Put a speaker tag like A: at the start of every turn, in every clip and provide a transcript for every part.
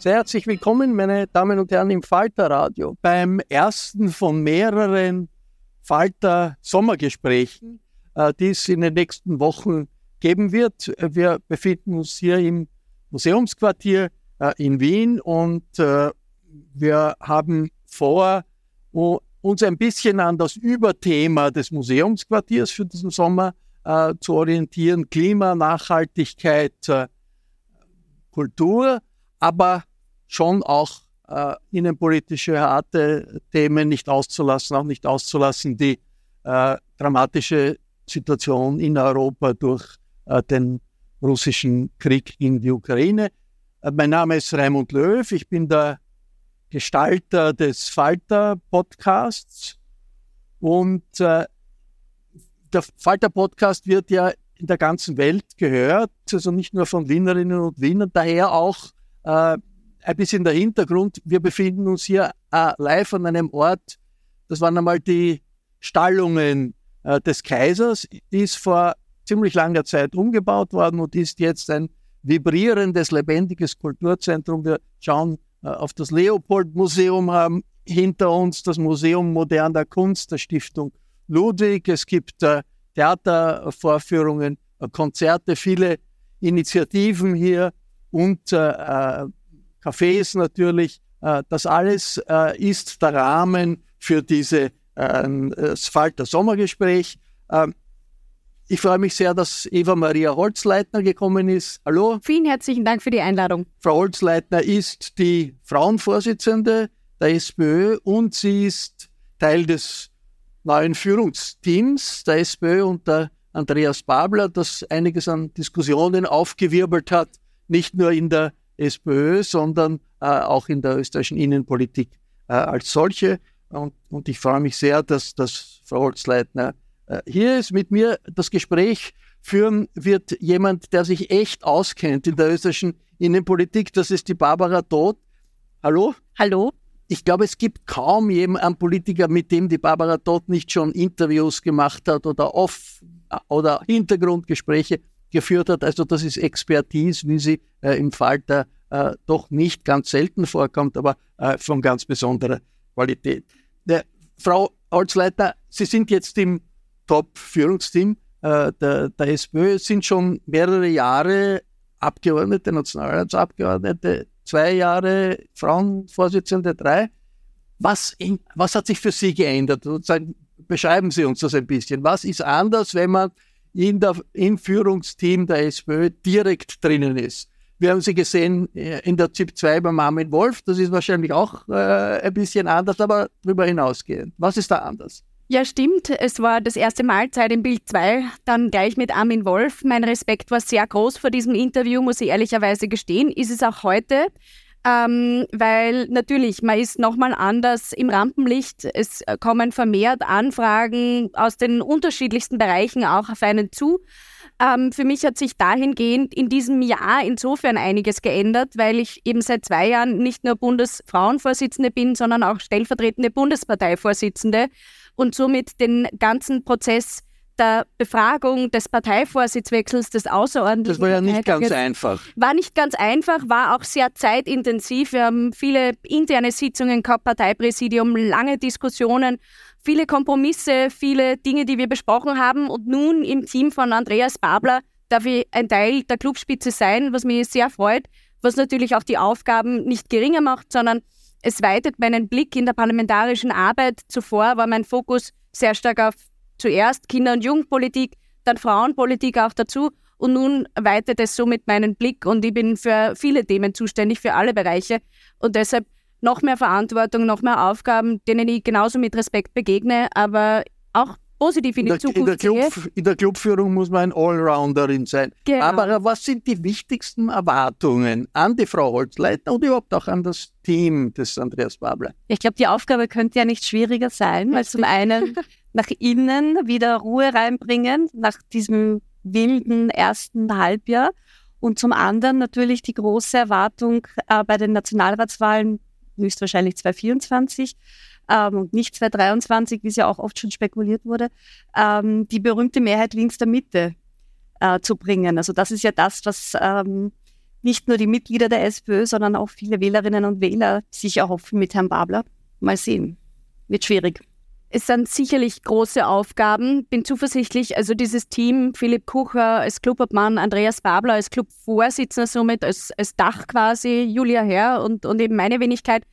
A: Sehr herzlich willkommen, meine Damen und Herren, im Falter-Radio. Beim ersten von mehreren Falter-Sommergesprächen, äh, die es in den nächsten Wochen geben wird. Wir befinden uns hier im Museumsquartier äh, in Wien und äh, wir haben vor, uns ein bisschen an das Überthema des Museumsquartiers für diesen Sommer zu orientieren. Klima, Nachhaltigkeit, Kultur, aber schon auch äh, innenpolitische harte Themen nicht auszulassen, auch nicht auszulassen die äh, dramatische Situation in Europa durch äh, den russischen Krieg in die Ukraine. Äh, mein Name ist Raimund Löw, ich bin der Gestalter des Falter-Podcasts und äh, der Falter-Podcast wird ja in der ganzen Welt gehört, also nicht nur von Wienerinnen und Wienern, daher auch äh, ein bisschen der Hintergrund. Wir befinden uns hier äh, live an einem Ort, das waren einmal die Stallungen äh, des Kaisers, die ist vor ziemlich langer Zeit umgebaut worden und ist jetzt ein vibrierendes, lebendiges Kulturzentrum. Wir schauen äh, auf das Leopold-Museum, haben hinter uns das Museum moderner Kunst der Stiftung Ludwig. Es gibt äh, Theatervorführungen, äh, Konzerte, viele Initiativen hier und äh, Cafés natürlich. Äh, das alles äh, ist der Rahmen für diese ähm, das Falter Sommergespräch. Ähm, ich freue mich sehr, dass Eva Maria Holzleitner gekommen ist. Hallo.
B: Vielen herzlichen Dank für die Einladung.
A: Frau Holzleitner ist die Frauenvorsitzende der SPÖ und sie ist Teil des neuen Führungsteams der SPÖ unter Andreas Babler, das einiges an Diskussionen aufgewirbelt hat, nicht nur in der SPÖ, sondern äh, auch in der österreichischen Innenpolitik äh, als solche. Und, und, ich freue mich sehr, dass, dass Frau Holzleitner äh, hier ist. Mit mir das Gespräch führen wird jemand, der sich echt auskennt in der österreichischen Innenpolitik. Das ist die Barbara Todt. Hallo?
B: Hallo.
A: Ich glaube, es gibt kaum jemanden Politiker, mit dem die Barbara Todt nicht schon Interviews gemacht hat oder off oder Hintergrundgespräche geführt hat. Also das ist Expertise, wie sie äh, im Falter äh, doch nicht ganz selten vorkommt, aber äh, von ganz besonderer Qualität. Der, Frau Holzleiter, Sie sind jetzt im Top-Führungsteam äh, der, der SPÖ, sind schon mehrere Jahre Abgeordnete, Nationalratsabgeordnete, zwei Jahre Frauenvorsitzende, drei. Was, in, was hat sich für Sie geändert? Sozusagen, beschreiben Sie uns das ein bisschen. Was ist anders, wenn man in der, im Führungsteam der SPÖ direkt drinnen ist? Wir haben sie gesehen äh, in der ZIP 2 bei Marmin Wolf. Das ist wahrscheinlich auch äh, ein bisschen anders, aber darüber hinausgehend. Was ist da anders?
B: Ja, stimmt. Es war das erste Mal Zeit im Bild 2, dann gleich mit Armin Wolf. Mein Respekt war sehr groß vor diesem Interview, muss ich ehrlicherweise gestehen. Ist es auch heute. Ähm, weil natürlich, man ist nochmal anders im Rampenlicht. Es kommen vermehrt Anfragen aus den unterschiedlichsten Bereichen auch auf einen zu. Ähm, für mich hat sich dahingehend in diesem Jahr insofern einiges geändert, weil ich eben seit zwei Jahren nicht nur Bundesfrauenvorsitzende bin, sondern auch stellvertretende Bundesparteivorsitzende und somit den ganzen Prozess der Befragung des Parteivorsitzwechsels des Außerordentlichen.
A: Das war ja nicht ganz einfach.
B: War nicht ganz einfach, war auch sehr zeitintensiv. Wir haben viele interne Sitzungen gehabt, Parteipräsidium, lange Diskussionen, viele Kompromisse, viele Dinge, die wir besprochen haben. Und nun im Team von Andreas Babler darf ich ein Teil der Clubspitze sein, was mich sehr freut, was natürlich auch die Aufgaben nicht geringer macht, sondern es weitet meinen Blick in der parlamentarischen Arbeit. Zuvor war mein Fokus sehr stark auf zuerst Kinder- und Jugendpolitik, dann Frauenpolitik auch dazu. Und nun weitet es somit meinen Blick und ich bin für viele Themen zuständig, für alle Bereiche. Und deshalb noch mehr Verantwortung, noch mehr Aufgaben, denen ich genauso mit Respekt begegne, aber auch positiv in die in der, Zukunft in der,
A: Club, in der Clubführung muss man ein Allrounderin sein. Genau. Aber was sind die wichtigsten Erwartungen an die Frau Holzleitner und überhaupt auch an das Team des Andreas Babler?
C: Ich glaube, die Aufgabe könnte ja nicht schwieriger sein, weil zum einen nach innen wieder Ruhe reinbringen, nach diesem wilden ersten Halbjahr. Und zum anderen natürlich die große Erwartung äh, bei den Nationalratswahlen, höchstwahrscheinlich 2024, ähm, und nicht 2023, wie es ja auch oft schon spekuliert wurde, ähm, die berühmte Mehrheit links der Mitte äh, zu bringen. Also das ist ja das, was ähm, nicht nur die Mitglieder der SPÖ, sondern auch viele Wählerinnen und Wähler sich erhoffen mit Herrn Babler. Mal sehen. Wird schwierig.
B: Es sind sicherlich große Aufgaben. Bin zuversichtlich, also dieses Team, Philipp Kucher als Clubobmann, Andreas Babler als Clubvorsitzender, somit als, als Dach quasi, Julia Herr und, und eben meine Wenigkeit,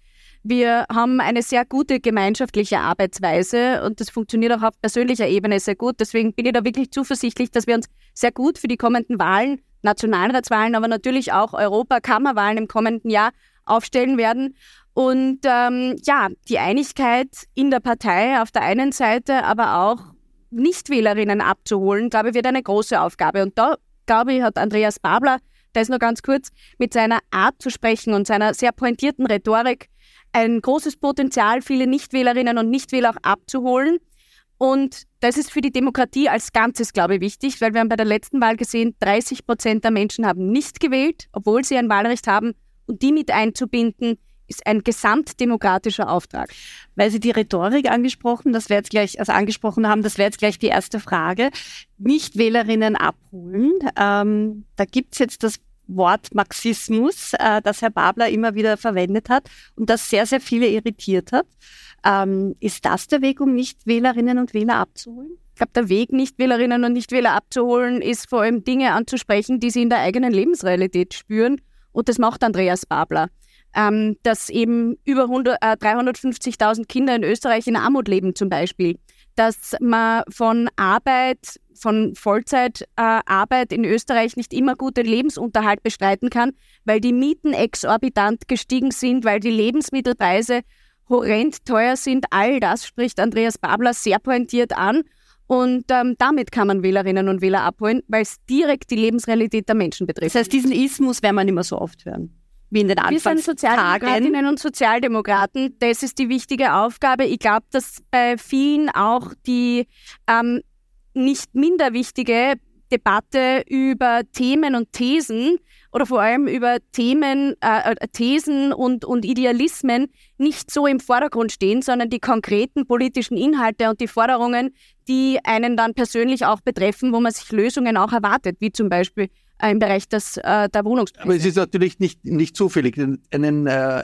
B: wir haben eine sehr gute gemeinschaftliche Arbeitsweise und das funktioniert auch auf persönlicher Ebene sehr gut. Deswegen bin ich da wirklich zuversichtlich, dass wir uns sehr gut für die kommenden Wahlen, Nationalratswahlen, aber natürlich auch Europakammerwahlen im kommenden Jahr aufstellen werden. Und ähm, ja, die Einigkeit in der Partei auf der einen Seite, aber auch Nichtwählerinnen abzuholen, glaube ich, wird eine große Aufgabe. Und da, glaube ich, hat Andreas Babler, der ist nur ganz kurz, mit seiner Art zu sprechen und seiner sehr pointierten Rhetorik ein großes Potenzial, viele Nichtwählerinnen und Nichtwähler auch abzuholen. Und das ist für die Demokratie als Ganzes, glaube ich, wichtig, weil wir haben bei der letzten Wahl gesehen, 30 Prozent der Menschen haben nicht gewählt, obwohl sie ein Wahlrecht haben. Und die mit einzubinden, ist ein gesamtdemokratischer Auftrag.
C: Weil Sie die Rhetorik angesprochen, das wäre jetzt gleich, also angesprochen haben, das wäre jetzt gleich die erste Frage. Nichtwählerinnen abholen. Ähm, da gibt es jetzt das Wort Marxismus, äh, das Herr Babler immer wieder verwendet hat und das sehr, sehr viele irritiert hat. Ähm, ist das der Weg, um Nichtwählerinnen und Wähler abzuholen?
B: Ich glaube, der Weg, Nichtwählerinnen und Nichtwähler abzuholen, ist vor allem Dinge anzusprechen, die sie in der eigenen Lebensrealität spüren. Und das macht Andreas Babler. Ähm, dass eben über äh, 350.000 Kinder in Österreich in Armut leben zum Beispiel. Dass man von Arbeit von Vollzeitarbeit äh, in Österreich nicht immer guten Lebensunterhalt bestreiten kann, weil die Mieten exorbitant gestiegen sind, weil die Lebensmittelpreise horrend teuer sind. All das spricht Andreas Babler sehr pointiert an. Und ähm, damit kann man Wählerinnen und Wähler abholen, weil es direkt die Lebensrealität der Menschen betrifft.
C: Das heißt, diesen Ismus werden wir nicht mehr so oft hören. Wie in den
B: Wir sind Sozialdemokratinnen und Sozialdemokraten. Das ist die wichtige Aufgabe. Ich glaube, dass bei vielen auch die ähm, nicht minder wichtige Debatte über Themen und Thesen oder vor allem über Themen, äh, äh, Thesen und, und Idealismen nicht so im Vordergrund stehen, sondern die konkreten politischen Inhalte und die Forderungen, die einen dann persönlich auch betreffen, wo man sich Lösungen auch erwartet, wie zum Beispiel äh, im Bereich des, äh, der Wohnungspreise.
A: Aber es ist natürlich nicht, nicht zufällig. Einen äh,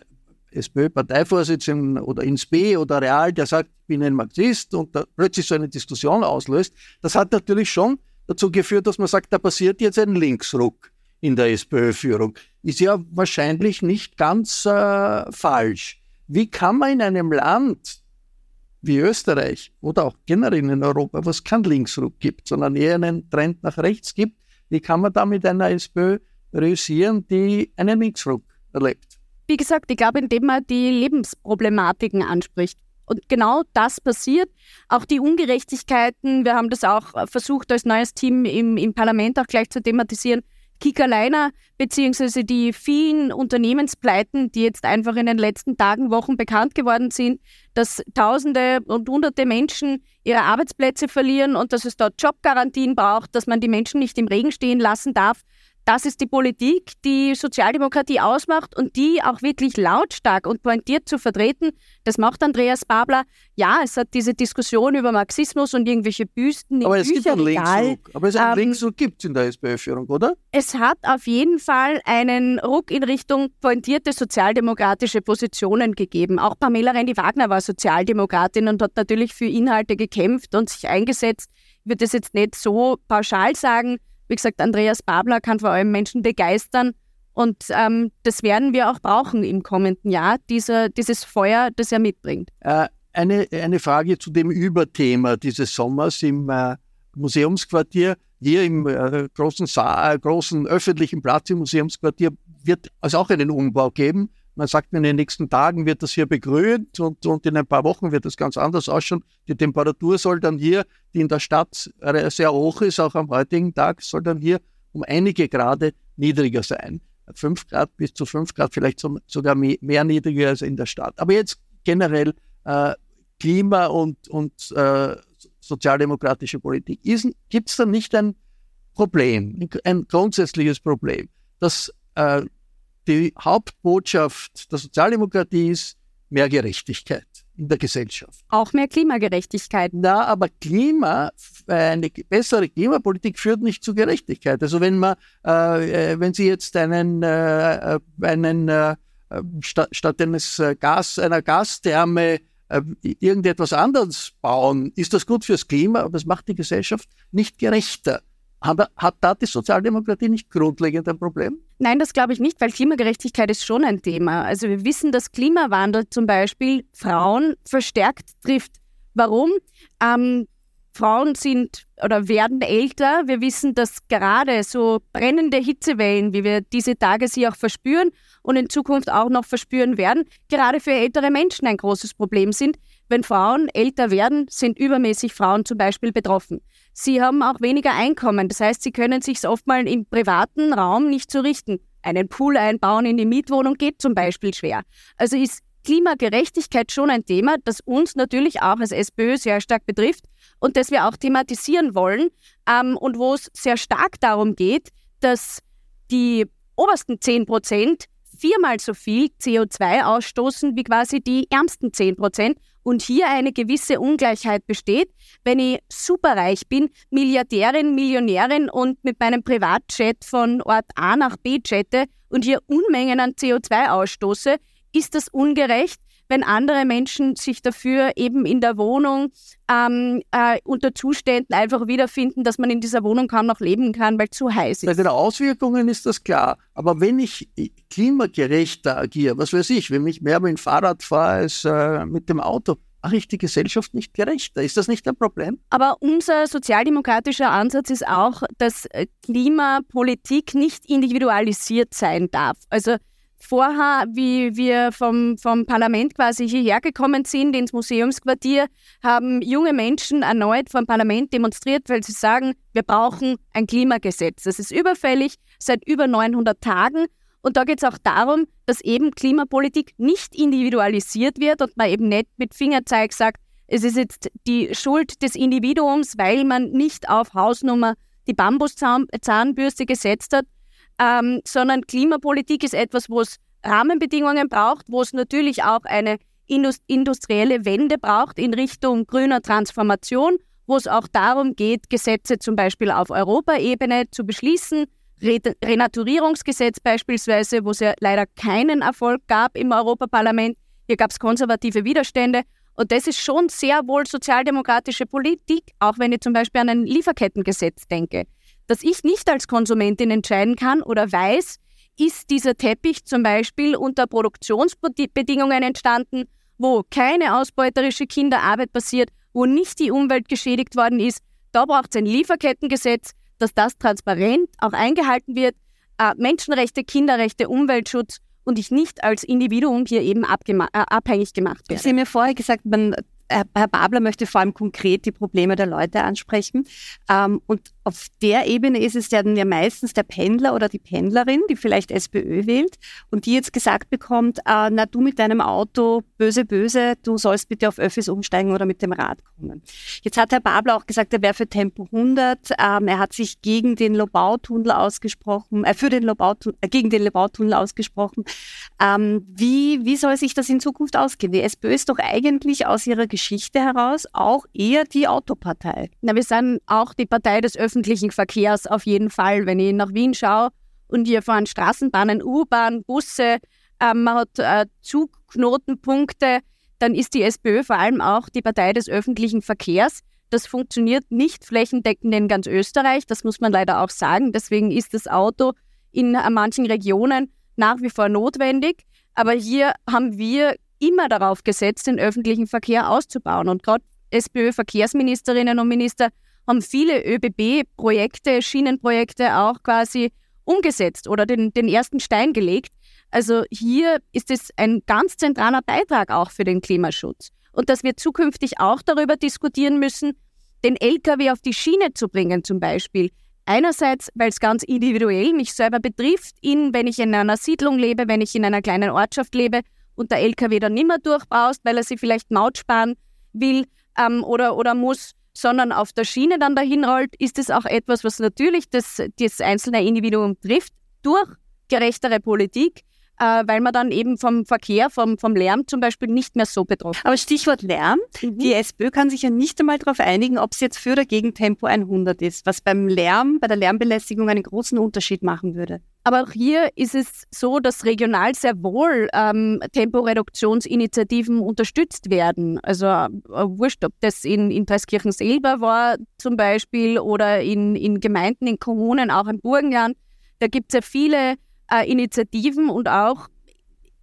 A: SPÖ-Parteivorsitzenden oder ins B oder Real, der sagt, ich bin ein Marxist und plötzlich so eine Diskussion auslöst, das hat natürlich schon dazu geführt, dass man sagt, da passiert jetzt ein Linksruck in der SPÖ-Führung. Ist ja wahrscheinlich nicht ganz äh, falsch. Wie kann man in einem Land, wie Österreich oder auch generell in Europa, wo es keinen Linksruck gibt, sondern eher einen Trend nach rechts gibt, wie kann man da mit einer SPÖ realisieren, die einen Linksruck erlebt?
B: Wie gesagt, ich glaube, indem man die Lebensproblematiken anspricht. Und genau das passiert. Auch die Ungerechtigkeiten, wir haben das auch versucht als neues Team im, im Parlament auch gleich zu thematisieren, Kickerliner beziehungsweise die vielen Unternehmenspleiten, die jetzt einfach in den letzten Tagen, Wochen bekannt geworden sind, dass Tausende und Hunderte Menschen ihre Arbeitsplätze verlieren und dass es dort Jobgarantien braucht, dass man die Menschen nicht im Regen stehen lassen darf. Das ist die Politik, die Sozialdemokratie ausmacht und die auch wirklich lautstark und pointiert zu vertreten. Das macht Andreas Babler. Ja, es hat diese Diskussion über Marxismus und irgendwelche Büsten
A: Aber es
B: gibt
A: einen Linksruck. Aber es einen ähm, Linksruck gibt es in der SPÖ-Führung, oder?
B: Es hat auf jeden Fall einen Ruck in Richtung pointierte sozialdemokratische Positionen gegeben. Auch Pamela Rendi-Wagner war Sozialdemokratin und hat natürlich für Inhalte gekämpft und sich eingesetzt. Ich würde das jetzt nicht so pauschal sagen. Wie gesagt, Andreas Babler kann vor allem Menschen begeistern. Und ähm, das werden wir auch brauchen im kommenden Jahr, dieser, dieses Feuer, das er mitbringt.
A: Äh, eine, eine Frage zu dem Überthema dieses Sommers im äh, Museumsquartier. Hier im äh, großen, Saal, großen öffentlichen Platz im Museumsquartier wird es auch einen Umbau geben. Man sagt, in den nächsten Tagen wird das hier begrünt und, und in ein paar Wochen wird das ganz anders ausschauen. Die Temperatur soll dann hier, die in der Stadt sehr hoch ist, auch am heutigen Tag, soll dann hier um einige Grade niedriger sein. 5 Grad bis zu 5 Grad, vielleicht sogar mehr niedriger als in der Stadt. Aber jetzt generell äh, Klima und, und äh, sozialdemokratische Politik. Gibt es da nicht ein Problem, ein grundsätzliches Problem, dass äh, die Hauptbotschaft der Sozialdemokratie ist mehr Gerechtigkeit in der Gesellschaft.
B: Auch mehr Klimagerechtigkeit.
A: Na, aber Klima, eine bessere Klimapolitik führt nicht zu Gerechtigkeit. Also wenn man, äh, äh wenn Sie jetzt einen, äh, einen äh, statt, statt eines äh, Gas, einer Gastherme äh, irgendetwas anderes bauen, ist das gut fürs Klima, aber es macht die Gesellschaft nicht gerechter. Hat da die Sozialdemokratie nicht grundlegend ein Problem?
B: Nein, das glaube ich nicht, weil Klimagerechtigkeit ist schon ein Thema. Also wir wissen, dass Klimawandel zum Beispiel Frauen verstärkt trifft. Warum? Ähm, Frauen sind oder werden älter. Wir wissen, dass gerade so brennende Hitzewellen, wie wir diese Tage sie auch verspüren und in Zukunft auch noch verspüren werden, gerade für ältere Menschen ein großes Problem sind. Wenn Frauen älter werden, sind übermäßig Frauen zum Beispiel betroffen. Sie haben auch weniger Einkommen. Das heißt, sie können sich oftmals im privaten Raum nicht so richten. Einen Pool einbauen in die Mietwohnung geht zum Beispiel schwer. Also ist Klimagerechtigkeit schon ein Thema, das uns natürlich auch als SPÖ sehr stark betrifft und das wir auch thematisieren wollen ähm, und wo es sehr stark darum geht, dass die obersten 10 Prozent viermal so viel CO2 ausstoßen wie quasi die ärmsten 10 Prozent und hier eine gewisse Ungleichheit besteht. Wenn ich superreich bin, Milliardärin, Millionärin und mit meinem Privatjet von Ort A nach B jette und hier Unmengen an CO2 ausstoße, ist das ungerecht wenn andere Menschen sich dafür eben in der Wohnung ähm, äh, unter Zuständen einfach wiederfinden, dass man in dieser Wohnung kaum noch leben kann, weil zu heiß ist.
A: Bei den Auswirkungen ist das klar. Aber wenn ich klimagerechter agiere, was weiß ich, wenn ich mehr mit dem Fahrrad fahre als äh, mit dem Auto, mache ich die Gesellschaft nicht gerechter. Ist das nicht ein Problem?
B: Aber unser sozialdemokratischer Ansatz ist auch, dass äh, Klimapolitik nicht individualisiert sein darf. Also vorher, wie wir vom, vom Parlament quasi hierher gekommen sind, ins Museumsquartier, haben junge Menschen erneut vom Parlament demonstriert, weil sie sagen, wir brauchen ein Klimagesetz. Das ist überfällig seit über 900 Tagen. Und da geht es auch darum, dass eben Klimapolitik nicht individualisiert wird und man eben nicht mit Fingerzeig sagt, es ist jetzt die Schuld des Individuums, weil man nicht auf Hausnummer die Bambuszahnbürste gesetzt hat, ähm, sondern Klimapolitik ist etwas, wo es Rahmenbedingungen braucht, wo es natürlich auch eine industrielle Wende braucht in Richtung grüner Transformation, wo es auch darum geht, Gesetze zum Beispiel auf Europaebene zu beschließen, Renaturierungsgesetz beispielsweise, wo es ja leider keinen Erfolg gab im Europaparlament. Hier gab es konservative Widerstände. Und das ist schon sehr wohl sozialdemokratische Politik, auch wenn ich zum Beispiel an ein Lieferkettengesetz denke dass ich nicht als Konsumentin entscheiden kann oder weiß, ist dieser Teppich zum Beispiel unter Produktionsbedingungen entstanden wo keine ausbeuterische Kinderarbeit passiert, wo nicht die Umwelt geschädigt worden ist. Da braucht es ein Lieferkettengesetz, dass das transparent auch eingehalten wird. Äh, Menschenrechte, Kinderrechte, Umweltschutz und ich nicht als Individuum hier eben äh, abhängig gemacht werde.
C: Sie haben ja vorher gesagt, man Herr Babler möchte vor allem konkret die Probleme der Leute ansprechen. Ähm, und auf der Ebene ist es dann ja meistens der Pendler oder die Pendlerin, die vielleicht SPÖ wählt und die jetzt gesagt bekommt, äh, na du mit deinem Auto, böse, böse, du sollst bitte auf Öffis umsteigen oder mit dem Rad kommen. Jetzt hat Herr Babler auch gesagt, er wäre für Tempo 100. Ähm, er hat sich gegen den Lobautunnel ausgesprochen, äh, für den Lobautunnel, äh, gegen den Lobautunnel ausgesprochen. Ähm, wie, wie soll sich das in Zukunft ausgehen? Die SPÖ ist doch eigentlich aus ihrer Geschichte heraus auch eher die Autopartei.
B: Na, wir sind auch die Partei des öffentlichen Verkehrs auf jeden Fall. Wenn ich nach Wien schaue und hier fahren Straßenbahnen, U-Bahn, Busse, ähm, man hat äh, Zugknotenpunkte, dann ist die SPÖ vor allem auch die Partei des öffentlichen Verkehrs. Das funktioniert nicht flächendeckend in ganz Österreich, das muss man leider auch sagen. Deswegen ist das Auto in äh, manchen Regionen nach wie vor notwendig. Aber hier haben wir immer darauf gesetzt, den öffentlichen Verkehr auszubauen. Und gerade SPÖ-Verkehrsministerinnen und Minister haben viele ÖBB-Projekte, Schienenprojekte auch quasi umgesetzt oder den, den ersten Stein gelegt. Also hier ist es ein ganz zentraler Beitrag auch für den Klimaschutz. Und dass wir zukünftig auch darüber diskutieren müssen, den Lkw auf die Schiene zu bringen zum Beispiel. Einerseits, weil es ganz individuell mich selber betrifft, in, wenn ich in einer Siedlung lebe, wenn ich in einer kleinen Ortschaft lebe und der LKW dann nicht mehr durchbraust, weil er sich vielleicht Maut sparen will ähm, oder, oder muss, sondern auf der Schiene dann dahin rollt, ist es auch etwas, was natürlich das, das einzelne Individuum trifft, durch gerechtere Politik, äh, weil man dann eben vom Verkehr, vom, vom Lärm zum Beispiel nicht mehr so betroffen ist.
C: Aber Stichwort Lärm. Mhm. Die SPÖ kann sich ja nicht einmal darauf einigen, ob es jetzt für oder gegen Tempo 100 ist, was beim Lärm, bei der Lärmbelästigung einen großen Unterschied machen würde.
B: Aber auch hier ist es so, dass regional sehr wohl ähm, Temporeduktionsinitiativen unterstützt werden. Also äh, wurscht, ob das in, in Dreiskirchen selber war zum Beispiel oder in, in Gemeinden, in Kommunen, auch in Burgenland. Da gibt es ja viele äh, Initiativen und auch,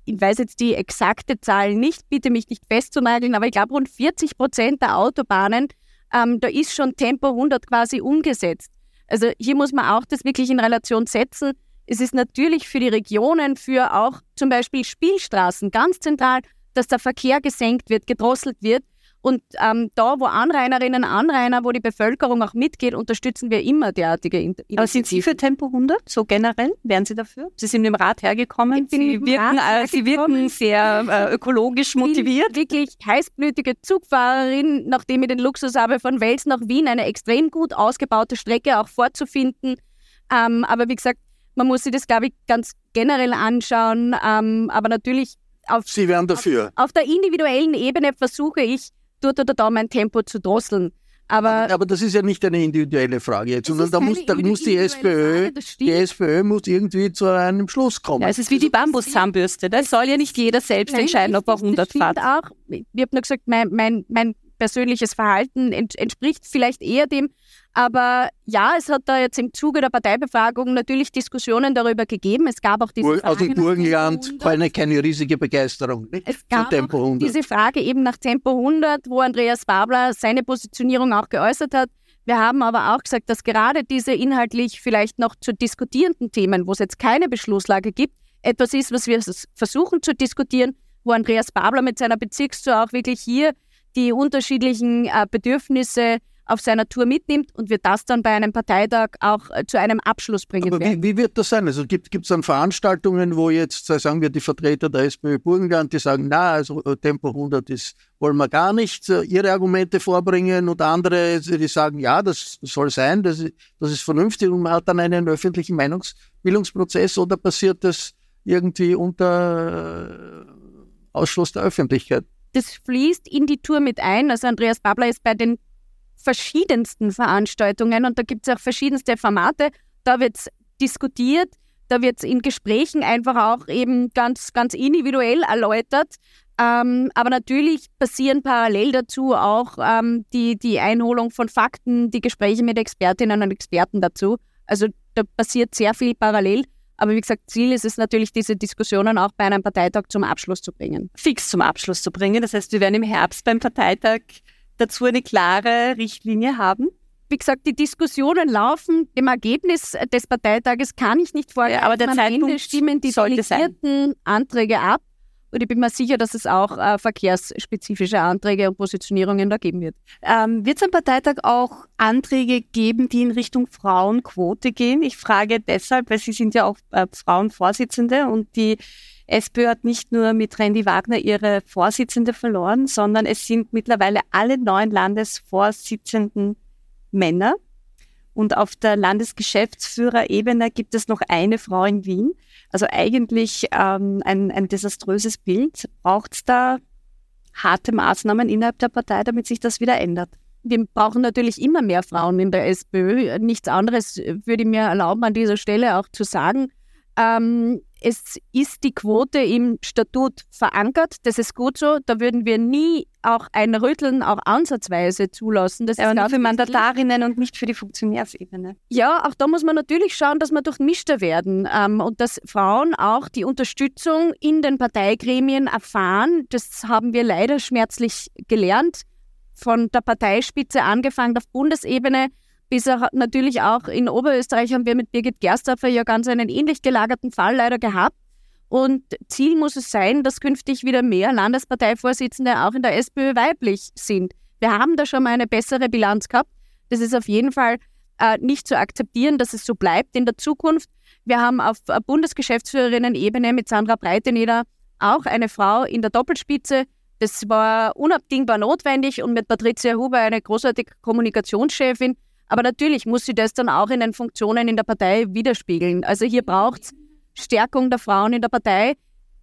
B: ich weiß jetzt die exakte Zahl nicht, bitte mich nicht festzunageln, aber ich glaube rund 40 Prozent der Autobahnen, ähm, da ist schon Tempo 100 quasi umgesetzt. Also hier muss man auch das wirklich in Relation setzen. Es ist natürlich für die Regionen, für auch zum Beispiel Spielstraßen ganz zentral, dass der Verkehr gesenkt wird, gedrosselt wird. Und ähm, da, wo Anrainerinnen, Anrainer, wo die Bevölkerung auch mitgeht, unterstützen wir immer derartige Initiativen.
C: Aber sind Sie für Tempo 100, so generell? Wären Sie dafür? Sie sind im Rat hergekommen. Sie wirken, äh, Sie wirken sehr äh, ökologisch motiviert.
B: Ich bin wirklich heißblütige Zugfahrerin, nachdem ich den Luxus habe, von Wels nach Wien eine extrem gut ausgebaute Strecke auch vorzufinden. Ähm, aber wie gesagt, man muss sich das, glaube ich, ganz generell anschauen. Ähm, aber natürlich auf,
A: Sie wären dafür.
B: Auf, auf der individuellen Ebene versuche ich, dort oder da mein Tempo zu drosseln. Aber,
A: aber das ist ja nicht eine individuelle Frage jetzt, sondern da muss, da muss die SPÖ, Frage, die SPÖ muss irgendwie zu einem Schluss kommen.
C: Ja, es ist wie die Bambuszahnbürste. Da soll ja nicht jeder selbst Nein, entscheiden, ob er 100 fährt.
B: Auch, ich habe nur gesagt, mein, mein, mein persönliches Verhalten entspricht vielleicht eher dem, aber ja, es hat da jetzt im Zuge der Parteibefragung natürlich Diskussionen darüber gegeben. Es gab auch diese
A: Frage Aus dem Burgenland keine, keine riesige Begeisterung nicht?
B: Es gab Tempo 100. diese Frage eben nach Tempo 100, wo Andreas Babler seine Positionierung auch geäußert hat. Wir haben aber auch gesagt, dass gerade diese inhaltlich vielleicht noch zu diskutierenden Themen, wo es jetzt keine Beschlusslage gibt, etwas ist, was wir versuchen zu diskutieren, wo Andreas Babler mit seiner Bezirkstour auch wirklich hier die unterschiedlichen äh, Bedürfnisse auf seiner Tour mitnimmt und wir das dann bei einem Parteitag auch äh, zu einem Abschluss bringen
A: Aber wie, wie, wird das sein? Also gibt es dann Veranstaltungen, wo jetzt, sagen wir, die Vertreter der SPÖ Burgenland, die sagen, na, also äh, Tempo 100 ist, wollen wir gar nicht äh, ihre Argumente vorbringen und andere, die sagen, ja, das soll sein, das, das ist vernünftig und man hat dann einen öffentlichen Meinungsbildungsprozess oder passiert das irgendwie unter Ausschluss der Öffentlichkeit?
B: Das fließt in die Tour mit ein. Also Andreas Babler ist bei den verschiedensten Veranstaltungen und da gibt es auch verschiedenste Formate. Da wird es diskutiert, da wird es in Gesprächen einfach auch eben ganz, ganz individuell erläutert. Ähm, aber natürlich passieren parallel dazu auch ähm, die, die Einholung von Fakten, die Gespräche mit Expertinnen und Experten dazu. Also da passiert sehr viel parallel. Aber wie gesagt, Ziel ist es natürlich, diese Diskussionen auch bei einem Parteitag zum Abschluss zu bringen.
C: Fix zum Abschluss zu bringen. Das heißt, wir werden im Herbst beim Parteitag dazu eine klare Richtlinie haben.
B: Wie gesagt, die Diskussionen laufen. Dem Ergebnis des Parteitages kann ich nicht vorgreifen. Ja,
C: aber der Am Zeitpunkt Ende
B: stimmen die delegierten Anträge ab. Und ich bin mir sicher, dass es auch äh, verkehrsspezifische Anträge und Positionierungen da geben wird.
C: Ähm, wird es am Parteitag auch Anträge geben, die in Richtung Frauenquote gehen? Ich frage deshalb, weil Sie sind ja auch äh, Frauenvorsitzende und die SPÖ hat nicht nur mit Randy Wagner ihre Vorsitzende verloren, sondern es sind mittlerweile alle neun Landesvorsitzenden Männer. Und auf der Landesgeschäftsführerebene gibt es noch eine Frau in Wien. Also eigentlich ähm, ein, ein desaströses Bild. Braucht es da harte Maßnahmen innerhalb der Partei, damit sich das wieder ändert?
B: Wir brauchen natürlich immer mehr Frauen in der SPÖ. Nichts anderes würde ich mir erlauben, an dieser Stelle auch zu sagen. Ähm, es ist die Quote im Statut verankert. Das ist gut so. Da würden wir nie auch ein Rütteln auch ansatzweise zulassen.
C: Das ja, ist nur für Mandatarinnen und nicht für die Funktionärsebene.
B: Ja, auch da muss man natürlich schauen, dass wir durchmischter werden ähm, und dass Frauen auch die Unterstützung in den Parteigremien erfahren. Das haben wir leider schmerzlich gelernt. Von der Parteispitze angefangen auf Bundesebene bis natürlich auch in Oberösterreich haben wir mit Birgit Gersthofer ja ganz einen ähnlich gelagerten Fall leider gehabt. Und Ziel muss es sein, dass künftig wieder mehr Landesparteivorsitzende auch in der SPÖ weiblich sind. Wir haben da schon mal eine bessere Bilanz gehabt. Das ist auf jeden Fall äh, nicht zu akzeptieren, dass es so bleibt in der Zukunft. Wir haben auf Bundesgeschäftsführerinnen-Ebene mit Sandra Breiteneder auch eine Frau in der Doppelspitze. Das war unabdingbar notwendig und mit Patricia Huber eine großartige Kommunikationschefin. Aber natürlich muss sie das dann auch in den Funktionen in der Partei widerspiegeln. Also hier braucht es Stärkung der Frauen in der Partei.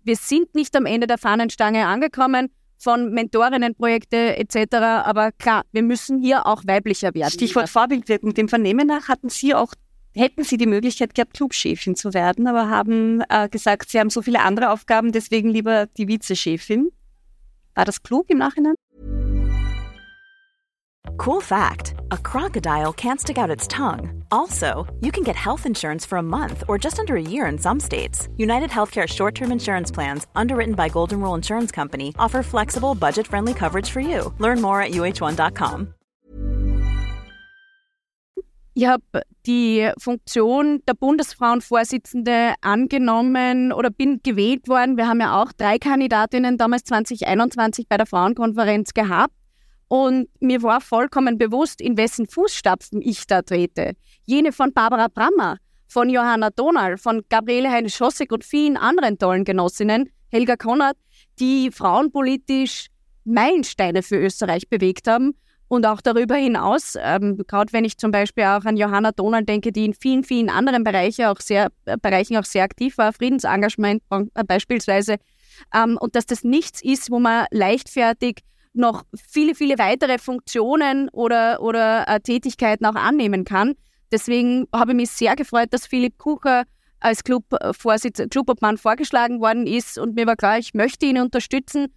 B: Wir sind nicht am Ende der Fahnenstange angekommen von Mentorinnenprojekte etc. Aber klar, wir müssen hier auch weiblicher werden.
C: Stichwort Vorbildwirkung. Dem Vernehmen nach hatten Sie auch, hätten Sie die Möglichkeit gehabt, Clubchefin zu werden, aber haben äh, gesagt, Sie haben so viele andere Aufgaben, deswegen lieber die Vizechefin. War das klug im Nachhinein?
D: Cool fact a crocodile can't stick out its tongue. Also, you can get health insurance for a month or just under a year in some states. United Healthcare short term insurance plans, underwritten by Golden Rule Insurance Company, offer flexible, budget friendly coverage for you. Learn more at uh1.com.
B: Ich habe die Funktion der Bundesfrauenvorsitzende angenommen oder bin gewählt worden. Wir haben ja auch drei Kandidatinnen damals 2021 bei der Frauenkonferenz gehabt. Und mir war vollkommen bewusst, in wessen Fußstapfen ich da trete. Jene von Barbara Brammer, von Johanna Donal, von Gabriele Heine-Schossig und vielen anderen tollen Genossinnen, Helga Konrad, die frauenpolitisch Meilensteine für Österreich bewegt haben. Und auch darüber hinaus, ähm, gerade wenn ich zum Beispiel auch an Johanna Donal denke, die in vielen, vielen anderen Bereichen auch sehr, äh, Bereichen auch sehr aktiv war, Friedensengagement äh, beispielsweise, ähm, und dass das nichts ist, wo man leichtfertig noch viele, viele weitere Funktionen oder, oder äh, Tätigkeiten auch annehmen kann. Deswegen habe ich mich sehr gefreut, dass Philipp Kucher als Clubobmann vorgeschlagen worden ist und mir war klar, ich möchte ihn unterstützen.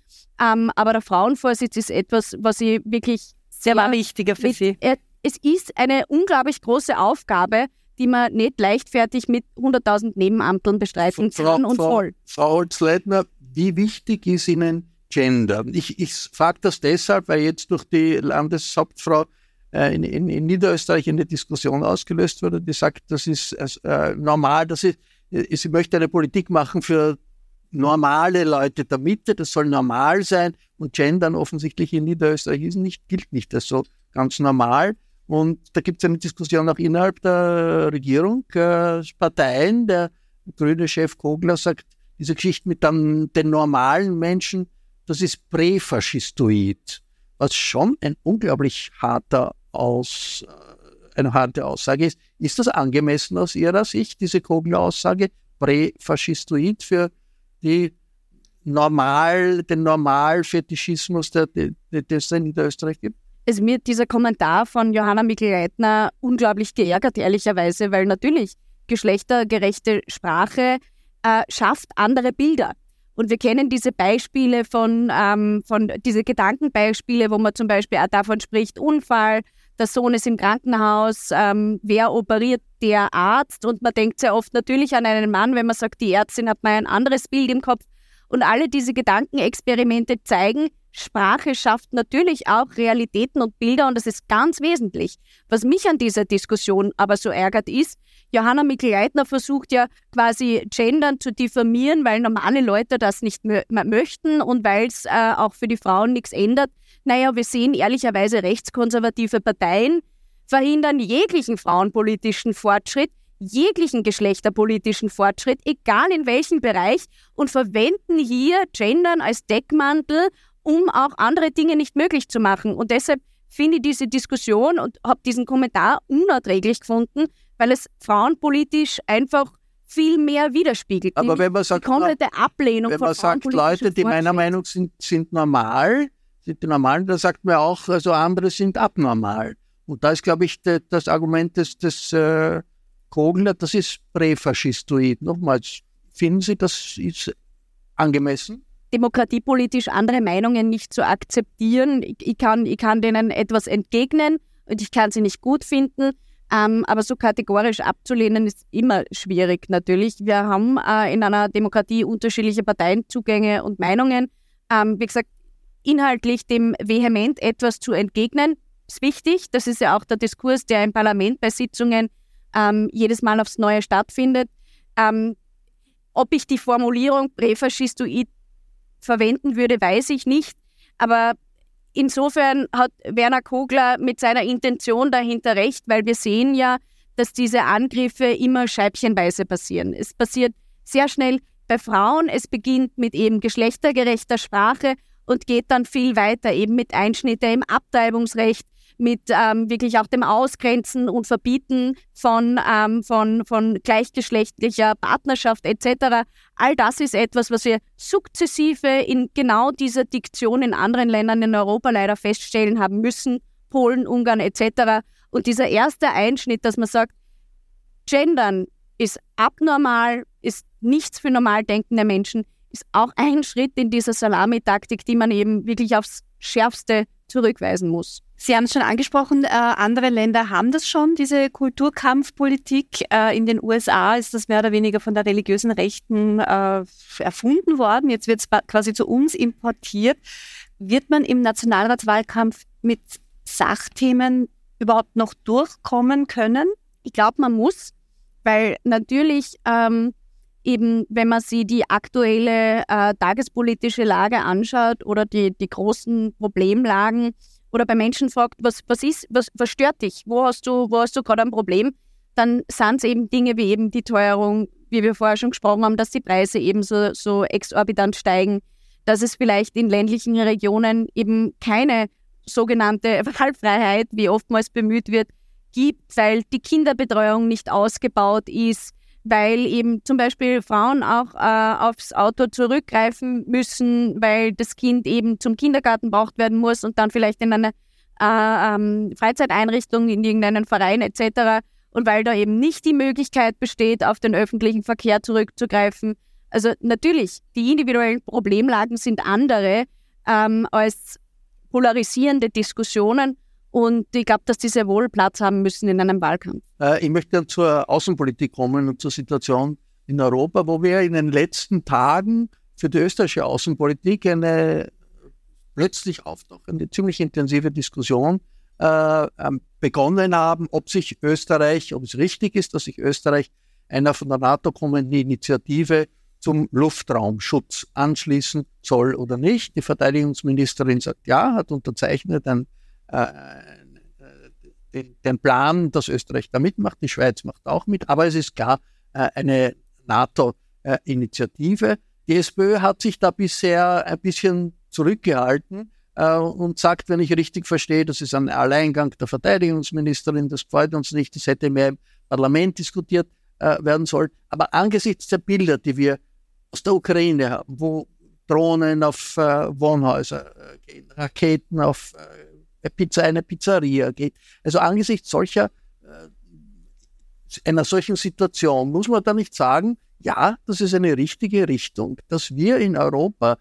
B: Ähm, aber der Frauenvorsitz ist etwas, was ich wirklich
C: sehr war wichtiger für mit, Sie.
B: Er, es ist eine unglaublich große Aufgabe, die man nicht leichtfertig mit 100.000 Nebenamteln bestreiten kann und
A: Frau,
B: voll.
A: Frau Holzleitner, wie wichtig ist Ihnen Gender. Ich, ich frage das deshalb, weil jetzt durch die Landeshauptfrau äh, in, in, in, Niederösterreich eine Diskussion ausgelöst wurde, die sagt, das ist äh, normal, das ist, äh, sie möchte eine Politik machen für normale Leute der Mitte, das soll normal sein und Gendern offensichtlich in Niederösterreich ist nicht, gilt nicht als so ganz normal. Und da gibt es eine Diskussion auch innerhalb der Regierung, äh, Parteien. Der grüne Chef Kogler sagt, diese Geschichte mit dann den normalen Menschen, das ist Präfaschistoid, was schon ein unglaublich harter Aus, äh, eine harte Aussage ist. Ist das angemessen aus Ihrer Sicht, diese Kogler-Aussage, Präfaschistoid für die normal, den Normalfetischismus, der, es in Österreich gibt?
B: Es mir dieser Kommentar von Johanna Mikl-Leitner unglaublich geärgert, ehrlicherweise, weil natürlich geschlechtergerechte Sprache äh, schafft andere Bilder. Und wir kennen diese Beispiele von, ähm, von diese Gedankenbeispiele, wo man zum Beispiel auch davon spricht, Unfall, der Sohn ist im Krankenhaus, ähm, wer operiert der Arzt? Und man denkt sehr oft natürlich an einen Mann, wenn man sagt, die Ärztin hat mal ein anderes Bild im Kopf. Und alle diese Gedankenexperimente zeigen, Sprache schafft natürlich auch Realitäten und Bilder und das ist ganz wesentlich. Was mich an dieser Diskussion aber so ärgert ist, Johanna Mikl-Leitner versucht ja quasi Gendern zu diffamieren, weil normale Leute das nicht mö möchten und weil es äh, auch für die Frauen nichts ändert. Naja, wir sehen ehrlicherweise rechtskonservative Parteien verhindern jeglichen frauenpolitischen Fortschritt, jeglichen geschlechterpolitischen Fortschritt, egal in welchem Bereich, und verwenden hier Gendern als Deckmantel, um auch andere Dinge nicht möglich zu machen. Und deshalb finde ich diese Diskussion und habe diesen Kommentar unerträglich gefunden, weil es frauenpolitisch einfach viel mehr widerspiegelt.
A: Aber wenn man sagt,
B: die komplette Ablehnung
A: wenn
B: von
A: man sagt, Leute, die meiner Meinung sind, sind normal, sind die normalen, dann sagt man auch, also andere sind abnormal. Und da ist, glaube ich, de, das Argument des, des äh, Kogler, das ist präfaschistoid. Nochmals, finden Sie, das ist angemessen?
B: Demokratiepolitisch andere Meinungen nicht zu akzeptieren. Ich, ich, kann, ich kann denen etwas entgegnen und ich kann sie nicht gut finden. Ähm, aber so kategorisch abzulehnen ist immer schwierig natürlich. Wir haben äh, in einer Demokratie unterschiedliche Parteienzugänge und Meinungen. Ähm, wie gesagt, inhaltlich dem vehement etwas zu entgegnen, ist wichtig. Das ist ja auch der Diskurs, der im Parlament bei Sitzungen ähm, jedes Mal aufs Neue stattfindet. Ähm, ob ich die Formulierung Präfaschistoid verwenden würde, weiß ich nicht. Aber insofern hat Werner Kogler mit seiner Intention dahinter recht, weil wir sehen ja, dass diese Angriffe immer scheibchenweise passieren. Es passiert sehr schnell bei Frauen, es beginnt mit eben geschlechtergerechter Sprache und geht dann viel weiter, eben mit Einschnitte im Abtreibungsrecht, mit ähm, wirklich auch dem Ausgrenzen und Verbieten von, ähm, von, von gleichgeschlechtlicher Partnerschaft etc. All das ist etwas, was wir sukzessive in genau dieser Diktion in anderen Ländern in Europa leider feststellen haben müssen, Polen, Ungarn etc. Und dieser erste Einschnitt, dass man sagt, Gendern ist abnormal, ist nichts für normal denkende Menschen, ist auch ein Schritt in dieser Salamitaktik, die man eben wirklich aufs Schärfste zurückweisen muss.
C: Sie haben es schon angesprochen, äh, andere Länder haben das schon, diese Kulturkampfpolitik. Äh, in den USA ist das mehr oder weniger von der religiösen Rechten äh, erfunden worden. Jetzt wird es quasi zu uns importiert. Wird man im Nationalratswahlkampf mit Sachthemen überhaupt noch durchkommen können?
B: Ich glaube, man muss, weil natürlich ähm, eben, wenn man sich die aktuelle äh, tagespolitische Lage anschaut oder die, die großen Problemlagen oder bei Menschen fragt, was, was ist, was, was stört dich, wo hast du, wo hast du gerade ein Problem, dann sind es eben Dinge wie eben die Teuerung, wie wir vorher schon gesprochen haben, dass die Preise eben so, so exorbitant steigen, dass es vielleicht in ländlichen Regionen eben keine sogenannte Wahlfreiheit, wie oftmals bemüht wird, gibt, weil die Kinderbetreuung nicht ausgebaut ist, weil eben zum Beispiel Frauen auch äh, aufs Auto zurückgreifen müssen, weil das Kind eben zum Kindergarten braucht werden muss und dann vielleicht in eine äh, ähm, Freizeiteinrichtung, in irgendeinen Verein etc. Und weil da eben nicht die Möglichkeit besteht, auf den öffentlichen Verkehr zurückzugreifen. Also natürlich, die individuellen Problemlagen sind andere ähm, als polarisierende Diskussionen. Und ich glaube, dass die sehr wohl Platz haben müssen in einem Wahlkampf.
A: Äh, ich möchte dann zur Außenpolitik kommen und zur Situation in Europa, wo wir in den letzten Tagen für die österreichische Außenpolitik eine plötzlich auftauchende, ziemlich intensive Diskussion äh, ähm, begonnen haben, ob sich Österreich, ob es richtig ist, dass sich Österreich einer von der NATO kommenden Initiative zum Luftraumschutz anschließen soll oder nicht. Die Verteidigungsministerin sagt ja, hat unterzeichnet ein äh, den, den, Plan, dass Österreich da mitmacht, die Schweiz macht auch mit, aber es ist klar äh, eine NATO-Initiative. Die SPÖ hat sich da bisher ein bisschen zurückgehalten äh, und sagt, wenn ich richtig verstehe, das ist ein Alleingang der Verteidigungsministerin, das freut uns nicht, das hätte mehr im Parlament diskutiert werden sollen. Aber angesichts der Bilder, die wir aus der Ukraine haben, wo Drohnen auf Wohnhäuser gehen, Raketen auf Pizza eine Pizzeria geht. Also angesichts solcher, äh, einer solchen Situation muss man da nicht sagen, ja, das ist eine richtige Richtung, dass wir in Europa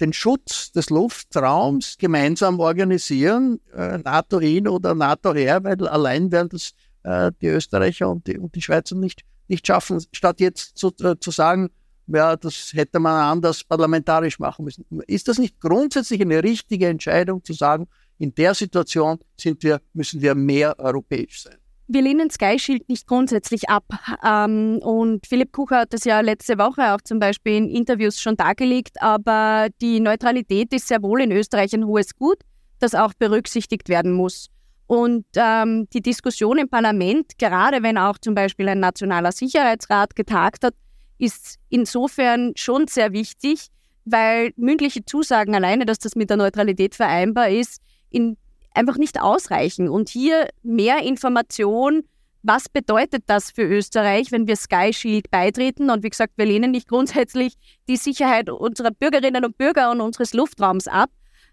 A: den Schutz des Luftraums gemeinsam organisieren, äh, NATO hin oder NATO her, weil allein werden das äh, die Österreicher und die, und die Schweizer nicht, nicht schaffen, statt jetzt zu, äh, zu sagen, ja, das hätte man anders parlamentarisch machen müssen. Ist das nicht grundsätzlich eine richtige Entscheidung zu sagen, in der Situation wir, müssen wir mehr europäisch sein?
B: Wir lehnen Sky Shield nicht grundsätzlich ab. Ähm, und Philipp Kucher hat das ja letzte Woche auch zum Beispiel in Interviews schon dargelegt. Aber die Neutralität ist sehr wohl in Österreich ein hohes Gut, das auch berücksichtigt werden muss. Und ähm, die Diskussion im Parlament, gerade wenn auch zum Beispiel ein nationaler Sicherheitsrat getagt hat, ist insofern schon sehr wichtig, weil mündliche Zusagen alleine, dass das mit der Neutralität vereinbar ist, in, einfach nicht ausreichen. Und hier mehr Information, was bedeutet das für Österreich, wenn wir Sky Shield beitreten? Und wie gesagt, wir lehnen nicht grundsätzlich die Sicherheit unserer Bürgerinnen und Bürger und unseres Luftraums ab,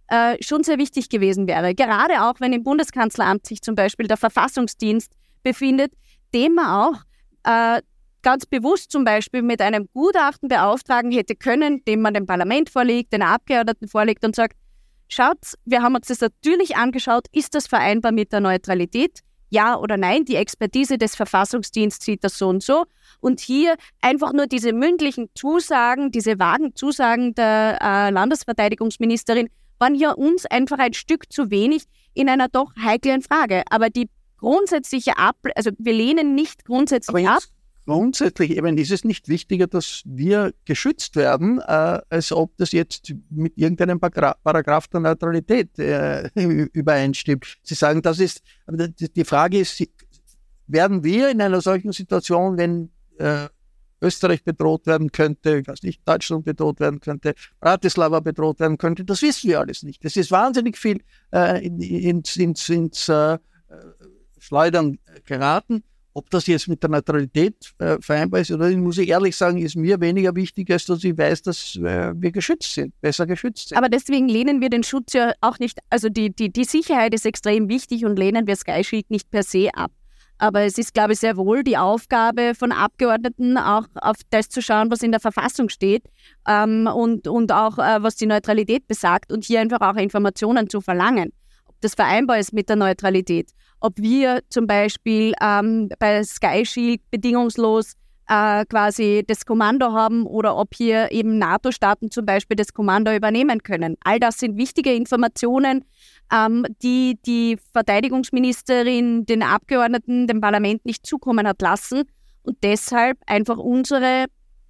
B: äh, schon sehr wichtig gewesen wäre. Gerade auch, wenn im Bundeskanzleramt sich zum Beispiel der Verfassungsdienst befindet, dem man auch äh, ganz bewusst zum Beispiel mit einem Gutachten beauftragen hätte können, dem man dem Parlament vorlegt, den Abgeordneten vorlegt und sagt, schaut, wir haben uns das natürlich angeschaut, ist das vereinbar mit der Neutralität? Ja oder nein, die Expertise des Verfassungsdienstes sieht das so und so. Und hier einfach nur diese mündlichen Zusagen, diese vagen Zusagen der äh, Landesverteidigungsministerin waren hier uns einfach ein Stück zu wenig in einer doch heiklen Frage. Aber die grundsätzliche Ab, also wir lehnen nicht grundsätzlich ab
A: grundsätzlich eben ist es nicht wichtiger, dass wir geschützt werden, äh, als ob das jetzt mit irgendeinem Paragraph der Neutralität äh, übereinstimmt. Sie sagen, das ist, die Frage ist, werden wir in einer solchen Situation, wenn äh, Österreich bedroht werden könnte, ich weiß nicht, Deutschland bedroht werden könnte, Bratislava bedroht werden könnte, das wissen wir alles nicht. Das ist wahnsinnig viel äh, ins, ins, ins äh, Schleudern geraten. Ob das jetzt mit der Neutralität äh, vereinbar ist oder nicht, muss ich ehrlich sagen, ist mir weniger wichtig, als dass ich weiß, dass äh, wir geschützt sind, besser geschützt sind.
B: Aber deswegen lehnen wir den Schutz ja auch nicht, also die, die, die Sicherheit ist extrem wichtig und lehnen wir Sky Shield nicht per se ab. Aber es ist, glaube ich, sehr wohl die Aufgabe von Abgeordneten, auch auf das zu schauen, was in der Verfassung steht ähm, und, und auch äh, was die Neutralität besagt und hier einfach auch Informationen zu verlangen, das vereinbar ist mit der Neutralität ob wir zum Beispiel ähm, bei Sky Shield bedingungslos äh, quasi das Kommando haben oder ob hier eben NATO-Staaten zum Beispiel das Kommando übernehmen können. All das sind wichtige Informationen, ähm, die die Verteidigungsministerin den Abgeordneten, dem Parlament nicht zukommen hat lassen und deshalb einfach unsere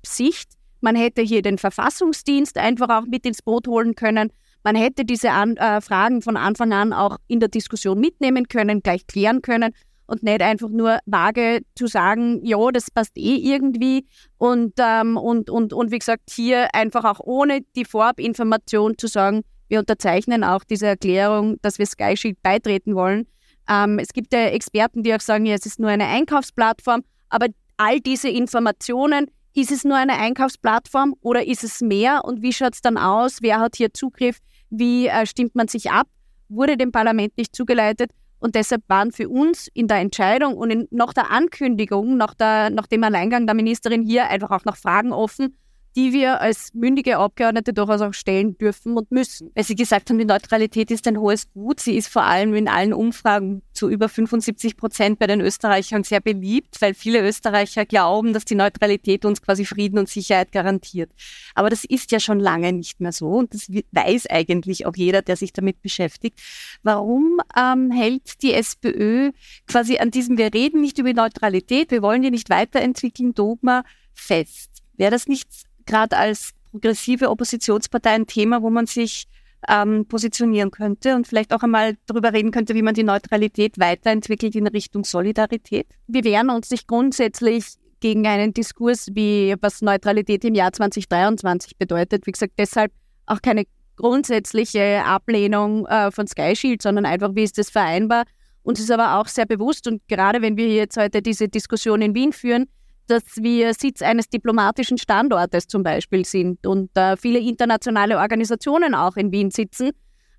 B: Sicht, man hätte hier den Verfassungsdienst einfach auch mit ins Boot holen können man hätte diese an, äh, Fragen von Anfang an auch in der Diskussion mitnehmen können, gleich klären können und nicht einfach nur vage zu sagen, ja, das passt eh irgendwie. Und, ähm, und, und, und wie gesagt, hier einfach auch ohne die Vorabinformation zu sagen, wir unterzeichnen auch diese Erklärung, dass wir Sky Shield beitreten wollen. Ähm, es gibt ja Experten, die auch sagen, ja, es ist nur eine Einkaufsplattform, aber all diese Informationen, ist es nur eine Einkaufsplattform oder ist es mehr und wie schaut es dann aus? Wer hat hier Zugriff? wie äh, stimmt man sich ab, wurde dem Parlament nicht zugeleitet. Und deshalb waren für uns in der Entscheidung und in, nach der Ankündigung, nach, der, nach dem Alleingang der Ministerin hier einfach auch noch Fragen offen, die wir als mündige Abgeordnete durchaus auch stellen dürfen und müssen.
C: Weil Sie gesagt haben, die Neutralität ist ein hohes Gut. Sie ist vor allem in allen Umfragen zu über 75 Prozent bei den Österreichern sehr beliebt, weil viele Österreicher glauben, dass die Neutralität uns quasi Frieden und Sicherheit garantiert. Aber das ist ja schon lange nicht mehr so und das weiß eigentlich auch jeder, der sich damit beschäftigt. Warum ähm, hält die SPÖ quasi an diesem, wir reden nicht über Neutralität, wir wollen die nicht weiterentwickeln, Dogma fest? Wäre das nicht gerade als progressive Oppositionspartei ein Thema, wo man sich ähm, positionieren könnte und vielleicht auch einmal darüber reden könnte, wie man die Neutralität weiterentwickelt in Richtung Solidarität?
B: Wir wehren uns nicht grundsätzlich gegen einen Diskurs, wie was Neutralität im Jahr 2023 bedeutet. Wie gesagt, deshalb auch keine grundsätzliche Ablehnung äh, von Sky Shield, sondern einfach, wie ist das vereinbar? Uns ist aber auch sehr bewusst und gerade wenn wir jetzt heute diese Diskussion in Wien führen, dass wir Sitz eines diplomatischen Standortes zum Beispiel sind und äh, viele internationale Organisationen auch in Wien sitzen,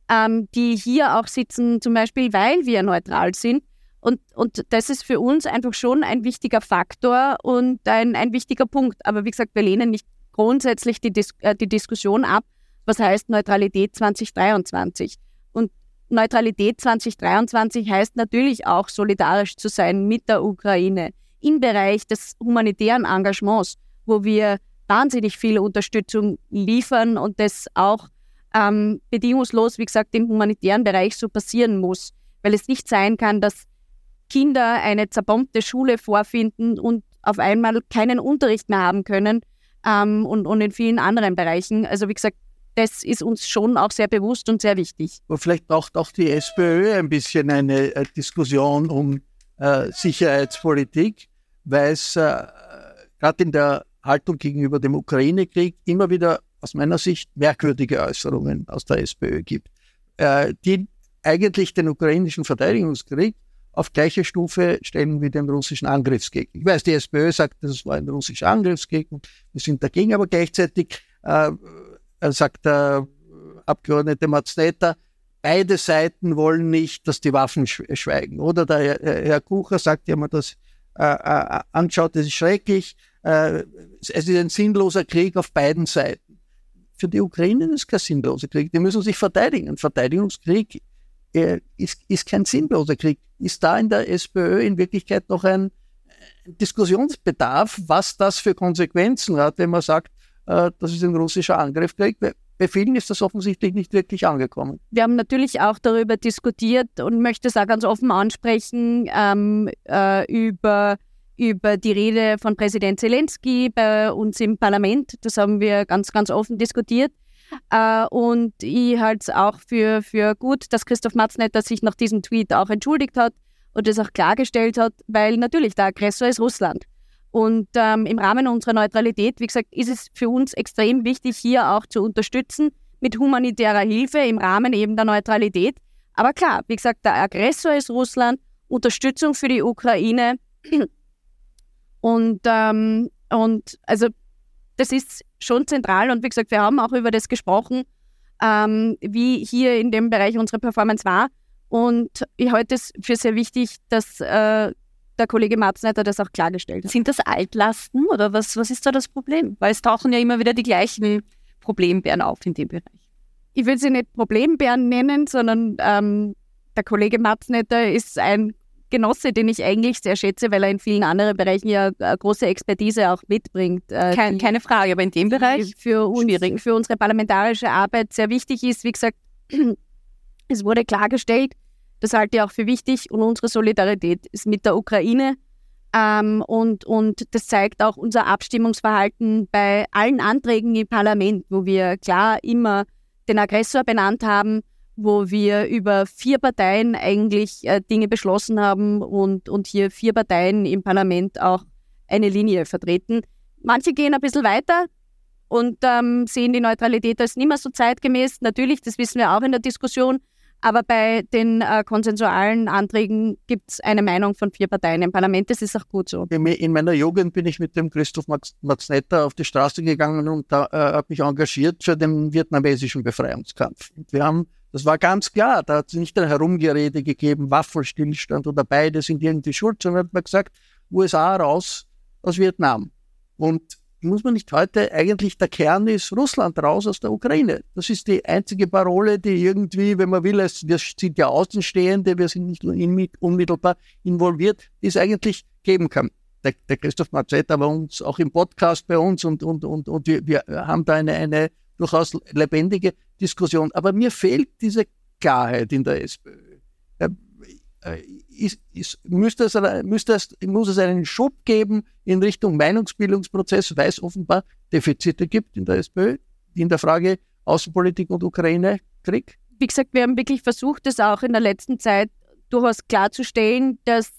B: ähm, die hier auch sitzen, zum Beispiel, weil wir neutral sind. Und, und das ist für uns einfach schon ein wichtiger Faktor und ein, ein wichtiger Punkt. Aber wie gesagt, wir lehnen nicht grundsätzlich die, Dis äh, die Diskussion ab, was heißt Neutralität 2023. Und Neutralität 2023 heißt natürlich auch solidarisch zu sein mit der Ukraine im Bereich des humanitären Engagements, wo wir wahnsinnig viel Unterstützung liefern und das auch ähm, bedingungslos, wie gesagt, im humanitären Bereich so passieren muss, weil es nicht sein kann, dass Kinder eine zerbombte Schule vorfinden und auf einmal keinen Unterricht mehr haben können ähm, und, und in vielen anderen Bereichen. Also wie gesagt, das ist uns schon auch sehr bewusst und sehr wichtig.
A: Und vielleicht braucht auch die SPÖ ein bisschen eine äh, Diskussion um äh, Sicherheitspolitik, weil es äh, gerade in der Haltung gegenüber dem Ukraine-Krieg immer wieder aus meiner Sicht merkwürdige Äußerungen aus der SPÖ gibt, äh, die eigentlich den ukrainischen Verteidigungskrieg auf gleiche Stufe stellen wie den russischen Angriffskrieg. Ich weiß, die SPÖ sagt, das war ein russischer Angriffskrieg wir sind dagegen, aber gleichzeitig äh, sagt der Abgeordnete Matznetter, beide Seiten wollen nicht, dass die Waffen schweigen. Oder der Herr Kucher sagt, ja, man das äh, äh, anschaut, das ist schrecklich. Äh, es ist ein sinnloser Krieg auf beiden Seiten. Für die Ukraine ist es kein sinnloser Krieg. Die müssen sich verteidigen. Ein Verteidigungskrieg äh, ist, ist kein sinnloser Krieg. Ist da in der SPÖ in Wirklichkeit noch ein Diskussionsbedarf, was das für Konsequenzen hat, wenn man sagt, äh, das ist ein russischer Angriffskrieg? Bei vielen ist das offensichtlich nicht wirklich angekommen.
B: Wir haben natürlich auch darüber diskutiert und möchte es auch ganz offen ansprechen, ähm, äh, über, über die Rede von Präsident Zelensky bei uns im Parlament. Das haben wir ganz, ganz offen diskutiert. Äh, und ich halte es auch für, für gut, dass Christoph Matznetter sich nach diesem Tweet auch entschuldigt hat und es auch klargestellt hat, weil natürlich der Aggressor ist Russland. Und ähm, im Rahmen unserer Neutralität, wie gesagt, ist es für uns extrem wichtig, hier auch zu unterstützen mit humanitärer Hilfe im Rahmen eben der Neutralität. Aber klar, wie gesagt, der Aggressor ist Russland, Unterstützung für die Ukraine. Und, ähm, und also das ist schon zentral. Und wie gesagt, wir haben auch über das gesprochen, ähm, wie hier in dem Bereich unsere Performance war. Und ich halte es für sehr wichtig, dass äh, der Kollege Matzneiter das auch klargestellt hat.
C: Sind das Altlasten oder was, was ist da das Problem? Weil es tauchen ja immer wieder die gleichen Problembären auf in dem Bereich.
B: Ich will sie nicht Problembären nennen, sondern ähm, der Kollege Matznetter ist ein Genosse, den ich eigentlich sehr schätze, weil er in vielen anderen Bereichen ja eine große Expertise auch mitbringt.
C: Äh, Kein, die, keine Frage, aber in dem Bereich
B: für uns, für unsere parlamentarische Arbeit sehr wichtig ist. Wie gesagt, es wurde klargestellt, das halte ich auch für wichtig und unsere Solidarität ist mit der Ukraine. Ähm, und, und das zeigt auch unser Abstimmungsverhalten bei allen Anträgen im Parlament, wo wir klar immer den Aggressor benannt haben, wo wir über vier Parteien eigentlich äh, Dinge beschlossen haben und, und hier vier Parteien im Parlament auch eine Linie vertreten. Manche gehen ein bisschen weiter und ähm, sehen die Neutralität als nicht mehr so zeitgemäß. Natürlich, das wissen wir auch in der Diskussion, aber bei den äh, konsensualen Anträgen gibt es eine Meinung von vier Parteien im Parlament. Das ist auch gut so.
A: In meiner Jugend bin ich mit dem Christoph Matznetter auf die Straße gegangen und äh, habe mich engagiert für den vietnamesischen Befreiungskampf. Und wir haben, das war ganz klar, da hat es nicht ein Herumgerede gegeben, Waffenstillstand oder beide sind irgendwie schuld, sondern hat man gesagt, USA raus aus Vietnam. Und muss man nicht heute eigentlich der Kern ist Russland raus aus der Ukraine. Das ist die einzige Parole, die irgendwie, wenn man will, wir sind ja Außenstehende, wir sind nicht unmittelbar involviert, die es eigentlich geben kann. Der, der Christoph Marzetta war uns auch im Podcast bei uns und, und, und, und wir, wir haben da eine, eine durchaus lebendige Diskussion. Aber mir fehlt diese Klarheit in der SPÖ. Äh, ist, ist, müsste, es, müsste es, muss es einen Schub geben in Richtung Meinungsbildungsprozess, weil es offenbar Defizite gibt in der SPÖ, in der Frage Außenpolitik und Ukraine-Krieg?
B: Wie gesagt, wir haben wirklich versucht, das auch in der letzten Zeit durchaus klarzustellen, dass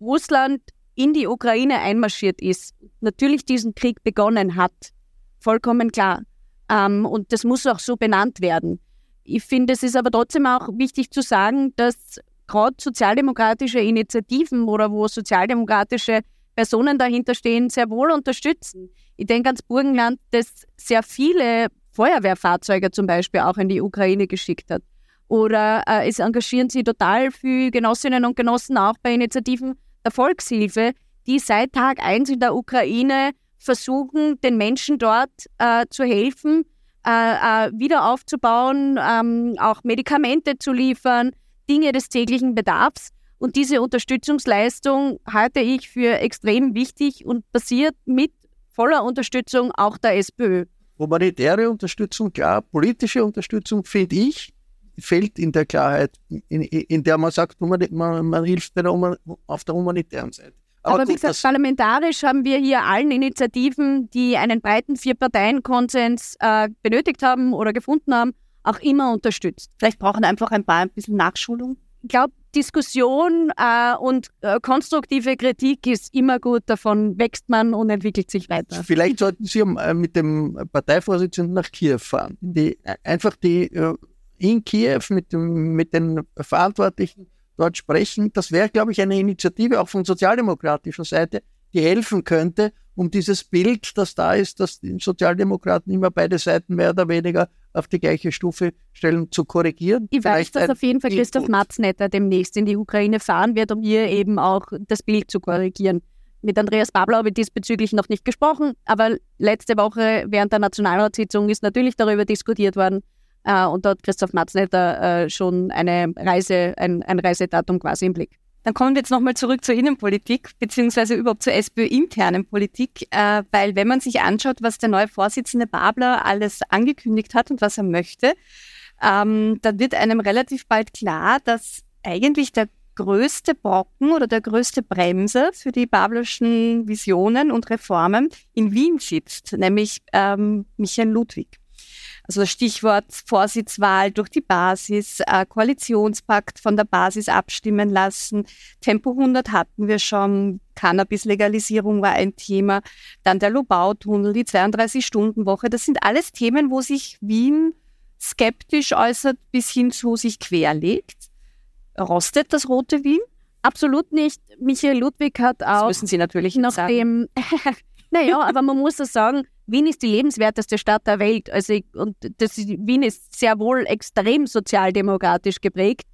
B: Russland in die Ukraine einmarschiert ist, natürlich diesen Krieg begonnen hat. Vollkommen klar. Ähm, und das muss auch so benannt werden. Ich finde, es ist aber trotzdem auch wichtig zu sagen, dass gerade sozialdemokratische Initiativen oder wo sozialdemokratische Personen dahinter stehen, sehr wohl unterstützen. Ich denke ans Burgenland, das sehr viele Feuerwehrfahrzeuge zum Beispiel auch in die Ukraine geschickt hat. Oder äh, es engagieren sich total viele Genossinnen und Genossen auch bei Initiativen der Volkshilfe, die seit Tag 1 in der Ukraine versuchen, den Menschen dort äh, zu helfen, äh, äh, wieder aufzubauen, ähm, auch Medikamente zu liefern, Dinge des täglichen Bedarfs. Und diese Unterstützungsleistung halte ich für extrem wichtig und passiert mit voller Unterstützung auch der SPÖ.
A: Humanitäre Unterstützung, klar, politische Unterstützung, finde ich, fehlt in der Klarheit, in, in der man sagt, man, man, hilft der, auf der humanitären Seite.
B: Aber, Aber gut, wie gesagt, parlamentarisch haben wir hier allen Initiativen, die einen breiten Vier-Parteien-Konsens äh, benötigt haben oder gefunden haben, auch immer unterstützt.
C: Vielleicht brauchen einfach ein paar ein bisschen Nachschulung.
B: Ich glaube, Diskussion äh, und äh, konstruktive Kritik ist immer gut. Davon wächst man und entwickelt sich weiter.
A: Vielleicht sollten Sie äh, mit dem Parteivorsitzenden nach Kiew fahren. Die, äh, einfach die äh, in Kiew mit, dem, mit den Verantwortlichen dort sprechen. Das wäre, glaube ich, eine Initiative auch von sozialdemokratischer Seite, die helfen könnte, um dieses Bild, das da ist, dass die Sozialdemokraten immer beide Seiten mehr oder weniger auf die gleiche Stufe stellen, zu korrigieren.
B: Ich Vielleicht weiß, dass auf jeden Fall Christoph Matznetter demnächst in die Ukraine fahren wird, um hier eben auch das Bild zu korrigieren. Mit Andreas Babler habe ich diesbezüglich noch nicht gesprochen, aber letzte Woche während der Nationalratssitzung ist natürlich darüber diskutiert worden, äh, und dort Christoph Matznetter äh, schon eine Reise, ein, ein Reisedatum quasi im Blick.
C: Dann kommen wir jetzt nochmal zurück zur Innenpolitik, beziehungsweise überhaupt zur SPÖ-internen Politik, äh, weil wenn man sich anschaut, was der neue Vorsitzende Babler alles angekündigt hat und was er möchte, ähm, dann wird einem relativ bald klar, dass eigentlich der größte Brocken oder der größte Bremser für die Bablerschen Visionen und Reformen in Wien sitzt, nämlich ähm, Michael Ludwig. Also Stichwort Vorsitzwahl durch die Basis, äh, Koalitionspakt von der Basis abstimmen lassen. Tempo 100 hatten wir schon, Cannabis-Legalisierung war ein Thema, dann der Lobau-Tunnel, die 32-Stunden-Woche. Das sind alles Themen, wo sich Wien skeptisch äußert bis hin zu sich querlegt. Rostet das rote Wien?
B: Absolut nicht. Michael Ludwig hat auch.
C: Das müssen Sie natürlich
B: nach dem. naja, aber man muss das sagen, Wien ist die lebenswerteste Stadt der Welt. Also ich, und das, Wien ist sehr wohl extrem sozialdemokratisch geprägt,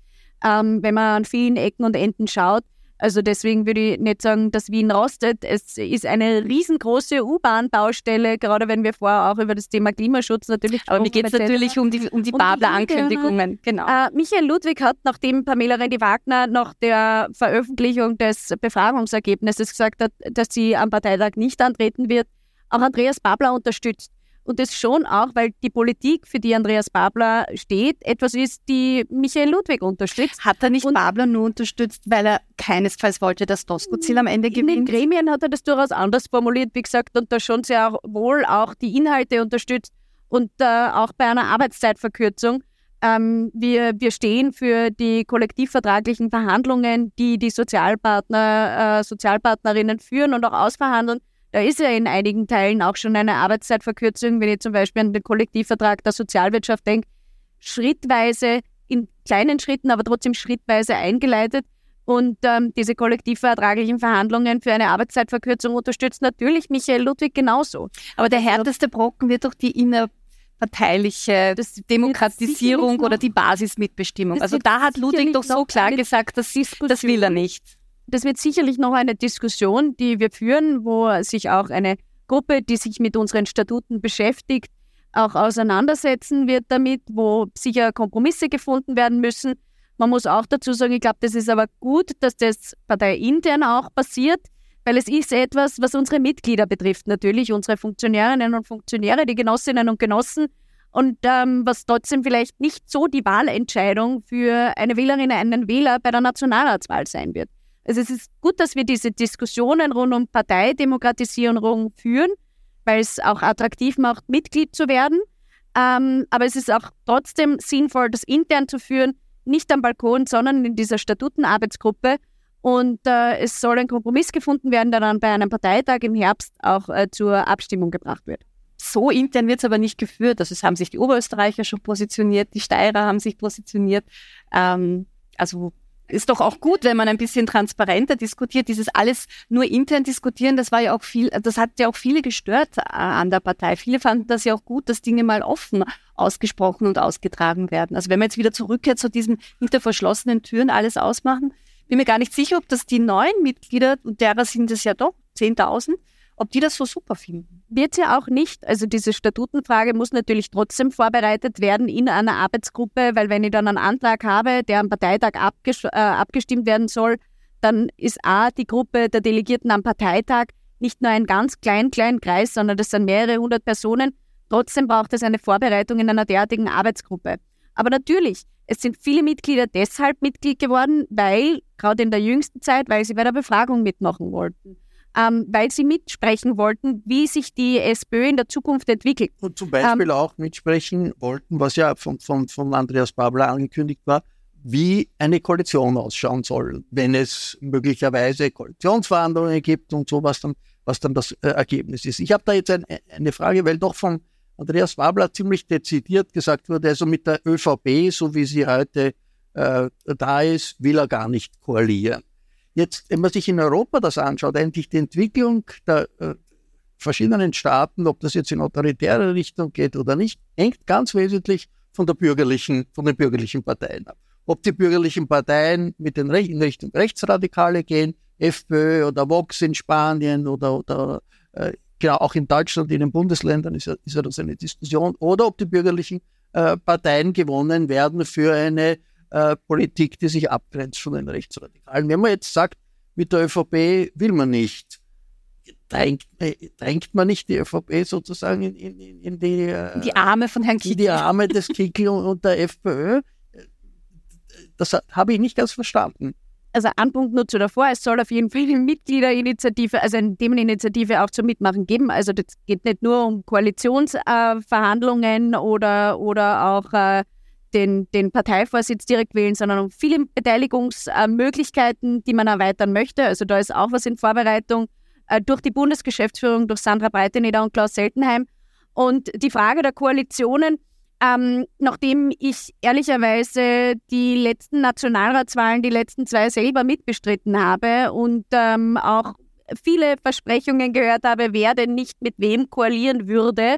B: ähm, wenn man an vielen Ecken und Enden schaut. Also deswegen würde ich nicht sagen, dass Wien rostet. Es ist eine riesengroße U-Bahn-Baustelle, gerade wenn wir vorher auch über das Thema Klimaschutz natürlich
C: Aber mir geht es natürlich um die, um die Babler-Ankündigungen.
B: Genau. Äh, Michael Ludwig hat, nachdem Pamela Rendi-Wagner nach der Veröffentlichung des Befragungsergebnisses gesagt hat, dass sie am Parteitag nicht antreten wird, auch Andreas Babler unterstützt. Und das schon auch, weil die Politik, für die Andreas Babler steht, etwas ist, die Michael Ludwig unterstützt.
C: Hat er nicht und Babler nur unterstützt, weil er keinesfalls wollte, dass Doskozil am Ende gewinnt?
B: In den Gremien hat er das durchaus anders formuliert, wie gesagt, und da schon sehr wohl auch die Inhalte unterstützt und äh, auch bei einer Arbeitszeitverkürzung. Ähm, wir, wir stehen für die kollektivvertraglichen Verhandlungen, die die Sozialpartner, äh, Sozialpartnerinnen führen und auch ausverhandeln. Da ist ja in einigen Teilen auch schon eine Arbeitszeitverkürzung, wenn ich zum Beispiel an den Kollektivvertrag der Sozialwirtschaft denke, schrittweise, in kleinen Schritten, aber trotzdem schrittweise eingeleitet. Und ähm, diese kollektivvertraglichen Verhandlungen für eine Arbeitszeitverkürzung unterstützt natürlich Michael Ludwig genauso.
C: Aber der härteste Brocken wird doch die innerparteiliche Demokratisierung oder die Basismitbestimmung. Also da hat Ludwig doch so klar gesagt, dass das will er nicht
B: das wird sicherlich noch eine Diskussion, die wir führen, wo sich auch eine Gruppe, die sich mit unseren Statuten beschäftigt, auch auseinandersetzen wird damit, wo sicher Kompromisse gefunden werden müssen. Man muss auch dazu sagen, ich glaube, das ist aber gut, dass das parteiintern auch passiert, weil es ist etwas, was unsere Mitglieder betrifft, natürlich unsere Funktionärinnen und Funktionäre, die Genossinnen und Genossen und ähm, was trotzdem vielleicht nicht so die Wahlentscheidung für eine Wählerin, einen Wähler bei der Nationalratswahl sein wird. Also es ist gut, dass wir diese Diskussionen rund um Parteidemokratisierung führen, weil es auch attraktiv macht, Mitglied zu werden. Ähm, aber es ist auch trotzdem sinnvoll, das intern zu führen, nicht am Balkon, sondern in dieser Statutenarbeitsgruppe. Und äh, es soll ein Kompromiss gefunden werden, der dann bei einem Parteitag im Herbst auch äh, zur Abstimmung gebracht wird.
C: So intern wird es aber nicht geführt. Also es haben sich die Oberösterreicher schon positioniert, die Steirer haben sich positioniert. Ähm, also ist doch auch gut, wenn man ein bisschen transparenter diskutiert. Dieses alles nur intern diskutieren, das war ja auch viel, das hat ja auch viele gestört äh, an der Partei. Viele fanden das ja auch gut, dass Dinge mal offen ausgesprochen und ausgetragen werden. Also wenn man jetzt wieder zurückkehrt zu diesen hinter verschlossenen Türen alles ausmachen, bin mir gar nicht sicher, ob das die neuen Mitglieder, und derer sind es ja doch 10.000, ob die das so super finden.
B: Wird sie auch nicht. Also diese Statutenfrage muss natürlich trotzdem vorbereitet werden in einer Arbeitsgruppe, weil wenn ich dann einen Antrag habe, der am Parteitag äh, abgestimmt werden soll, dann ist A, die Gruppe der Delegierten am Parteitag nicht nur ein ganz klein, kleinen Kreis, sondern das sind mehrere hundert Personen. Trotzdem braucht es eine Vorbereitung in einer derartigen Arbeitsgruppe. Aber natürlich, es sind viele Mitglieder deshalb Mitglied geworden, weil, gerade in der jüngsten Zeit, weil sie bei der Befragung mitmachen wollten. Ähm, weil sie mitsprechen wollten, wie sich die SPÖ in der Zukunft entwickelt.
A: Und zum Beispiel ähm, auch mitsprechen wollten, was ja von, von, von Andreas Babler angekündigt war, wie eine Koalition ausschauen soll, wenn es möglicherweise Koalitionsverhandlungen gibt und so, was dann, was dann das äh, Ergebnis ist. Ich habe da jetzt ein, eine Frage, weil doch von Andreas Wabler ziemlich dezidiert gesagt wurde, also mit der ÖVP, so wie sie heute äh, da ist, will er gar nicht koalieren. Jetzt, wenn man sich in Europa das anschaut, eigentlich die Entwicklung der äh, verschiedenen Staaten, ob das jetzt in autoritäre Richtung geht oder nicht, hängt ganz wesentlich von der bürgerlichen, von den bürgerlichen Parteien ab. Ob die bürgerlichen Parteien mit den Re in Richtung Rechtsradikale gehen, FPÖ oder Vox in Spanien oder, oder äh, genau auch in Deutschland, in den Bundesländern ist ja, ist ja das eine Diskussion, oder ob die bürgerlichen äh, Parteien gewonnen werden für eine äh, Politik, die sich abgrenzt von den Rechtsradikalen. Wenn man jetzt sagt, mit der ÖVP will man nicht, drängt, drängt man nicht die ÖVP sozusagen in, in, in die,
B: äh, die Arme von Herrn Kickl.
A: Die Arme des Kickl und der FPÖ. Das habe ich nicht ganz verstanden
B: also ein Punkt nur zu davor, es soll auf jeden Fall eine Mitgliederinitiative, also eine Themeninitiative auch zum Mitmachen geben. Also das geht nicht nur um Koalitionsverhandlungen äh, oder, oder auch äh, den, den Parteivorsitz direkt wählen, sondern um viele Beteiligungsmöglichkeiten, die man erweitern möchte. Also da ist auch was in Vorbereitung äh, durch die Bundesgeschäftsführung, durch Sandra Breiteneder und Klaus Seltenheim. Und die Frage der Koalitionen, ähm, nachdem ich ehrlicherweise die letzten Nationalratswahlen, die letzten zwei selber mitbestritten habe und ähm, auch viele Versprechungen gehört habe, wer denn nicht mit wem koalieren würde,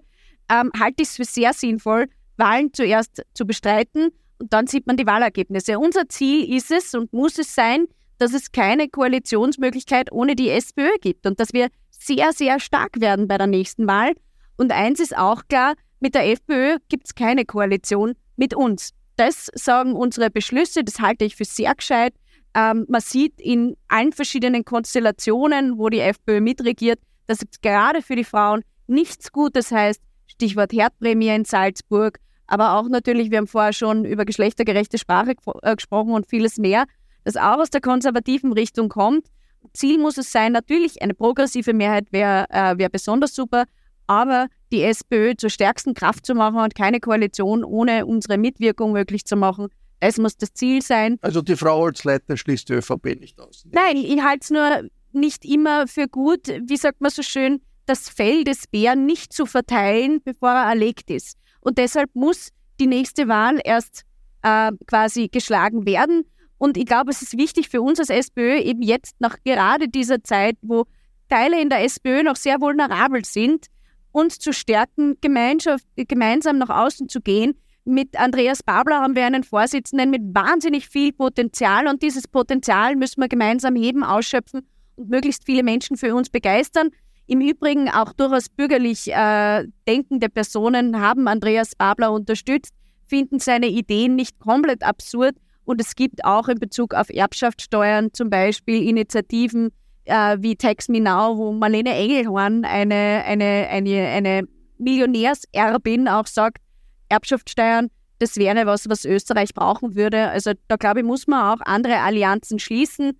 B: ähm, halte ich es für sehr sinnvoll, Wahlen zuerst zu bestreiten und dann sieht man die Wahlergebnisse. Unser Ziel ist es und muss es sein, dass es keine Koalitionsmöglichkeit ohne die SPÖ gibt und dass wir sehr, sehr stark werden bei der nächsten Wahl. Und eins ist auch klar, mit der FPÖ gibt es keine Koalition mit uns. Das sagen unsere Beschlüsse, das halte ich für sehr gescheit. Ähm, man sieht in allen verschiedenen Konstellationen, wo die FPÖ mitregiert, dass es gerade für die Frauen nichts Gutes heißt. Stichwort Herdprämie in Salzburg, aber auch natürlich, wir haben vorher schon über geschlechtergerechte Sprache äh, gesprochen und vieles mehr, das auch aus der konservativen Richtung kommt. Ziel muss es sein, natürlich eine progressive Mehrheit wäre äh, wär besonders super, aber die SPÖ zur stärksten Kraft zu machen und keine Koalition ohne unsere Mitwirkung möglich zu machen. Das muss das Ziel sein.
A: Also die Frau Holzleitner schließt die ÖVP nicht aus.
B: Nein, ich halte es nur nicht immer für gut, wie sagt man so schön, das Fell des Bären nicht zu verteilen, bevor er erlegt ist. Und deshalb muss die nächste Wahl erst äh, quasi geschlagen werden. Und ich glaube, es ist wichtig für uns als SPÖ, eben jetzt nach gerade dieser Zeit, wo Teile in der SPÖ noch sehr vulnerabel sind, uns zu stärken, gemeinsam nach außen zu gehen. Mit Andreas Babler haben wir einen Vorsitzenden mit wahnsinnig viel Potenzial und dieses Potenzial müssen wir gemeinsam heben, ausschöpfen und möglichst viele Menschen für uns begeistern. Im Übrigen auch durchaus bürgerlich äh, denkende Personen haben Andreas Babler unterstützt, finden seine Ideen nicht komplett absurd und es gibt auch in Bezug auf Erbschaftssteuern zum Beispiel Initiativen, äh, wie Tax Me Now, wo Marlene Engelhorn, eine, eine, eine, eine Millionärserbin, auch sagt, Erbschaftssteuern, das wäre was, was Österreich brauchen würde. Also da glaube ich, muss man auch andere Allianzen schließen.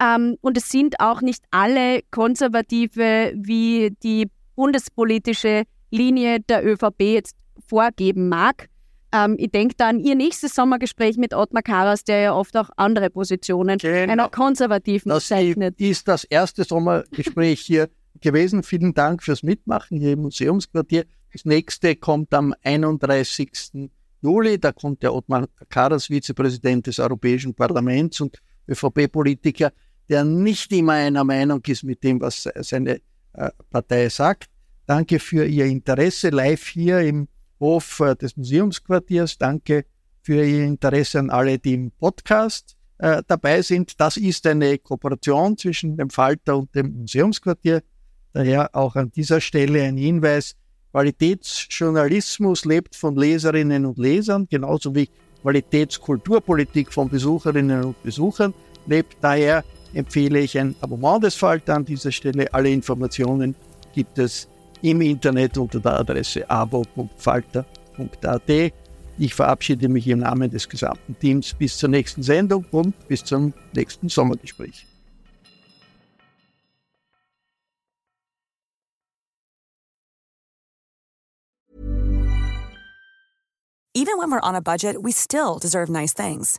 B: Ähm, und es sind auch nicht alle Konservative, wie die bundespolitische Linie der ÖVP jetzt vorgeben mag. Ähm, ich denke da an Ihr nächstes Sommergespräch mit Ottmar Karas, der ja oft auch andere Positionen genau. einer konservativen
A: das zeichnet. Das ist das erste Sommergespräch hier gewesen. Vielen Dank fürs Mitmachen hier im Museumsquartier. Das nächste kommt am 31. Juli. Da kommt der Ottmar Karas, Vizepräsident des Europäischen Parlaments und ÖVP-Politiker, der nicht immer einer Meinung ist mit dem, was seine äh, Partei sagt. Danke für Ihr Interesse live hier im Hof äh, des Museumsquartiers. Danke für Ihr Interesse an alle, die im Podcast äh, dabei sind. Das ist eine Kooperation zwischen dem Falter und dem Museumsquartier. Daher auch an dieser Stelle ein Hinweis, Qualitätsjournalismus lebt von Leserinnen und Lesern, genauso wie Qualitätskulturpolitik von Besucherinnen und Besuchern lebt. Daher empfehle ich ein Abonnement des Falter an dieser Stelle. Alle Informationen gibt es im Internet unter der Adresse abo.falter.at. Ich verabschiede mich im Namen des gesamten Teams bis zur nächsten Sendung und bis zum nächsten Sommergespräch.
E: Even when we're on a budget, we still deserve nice things.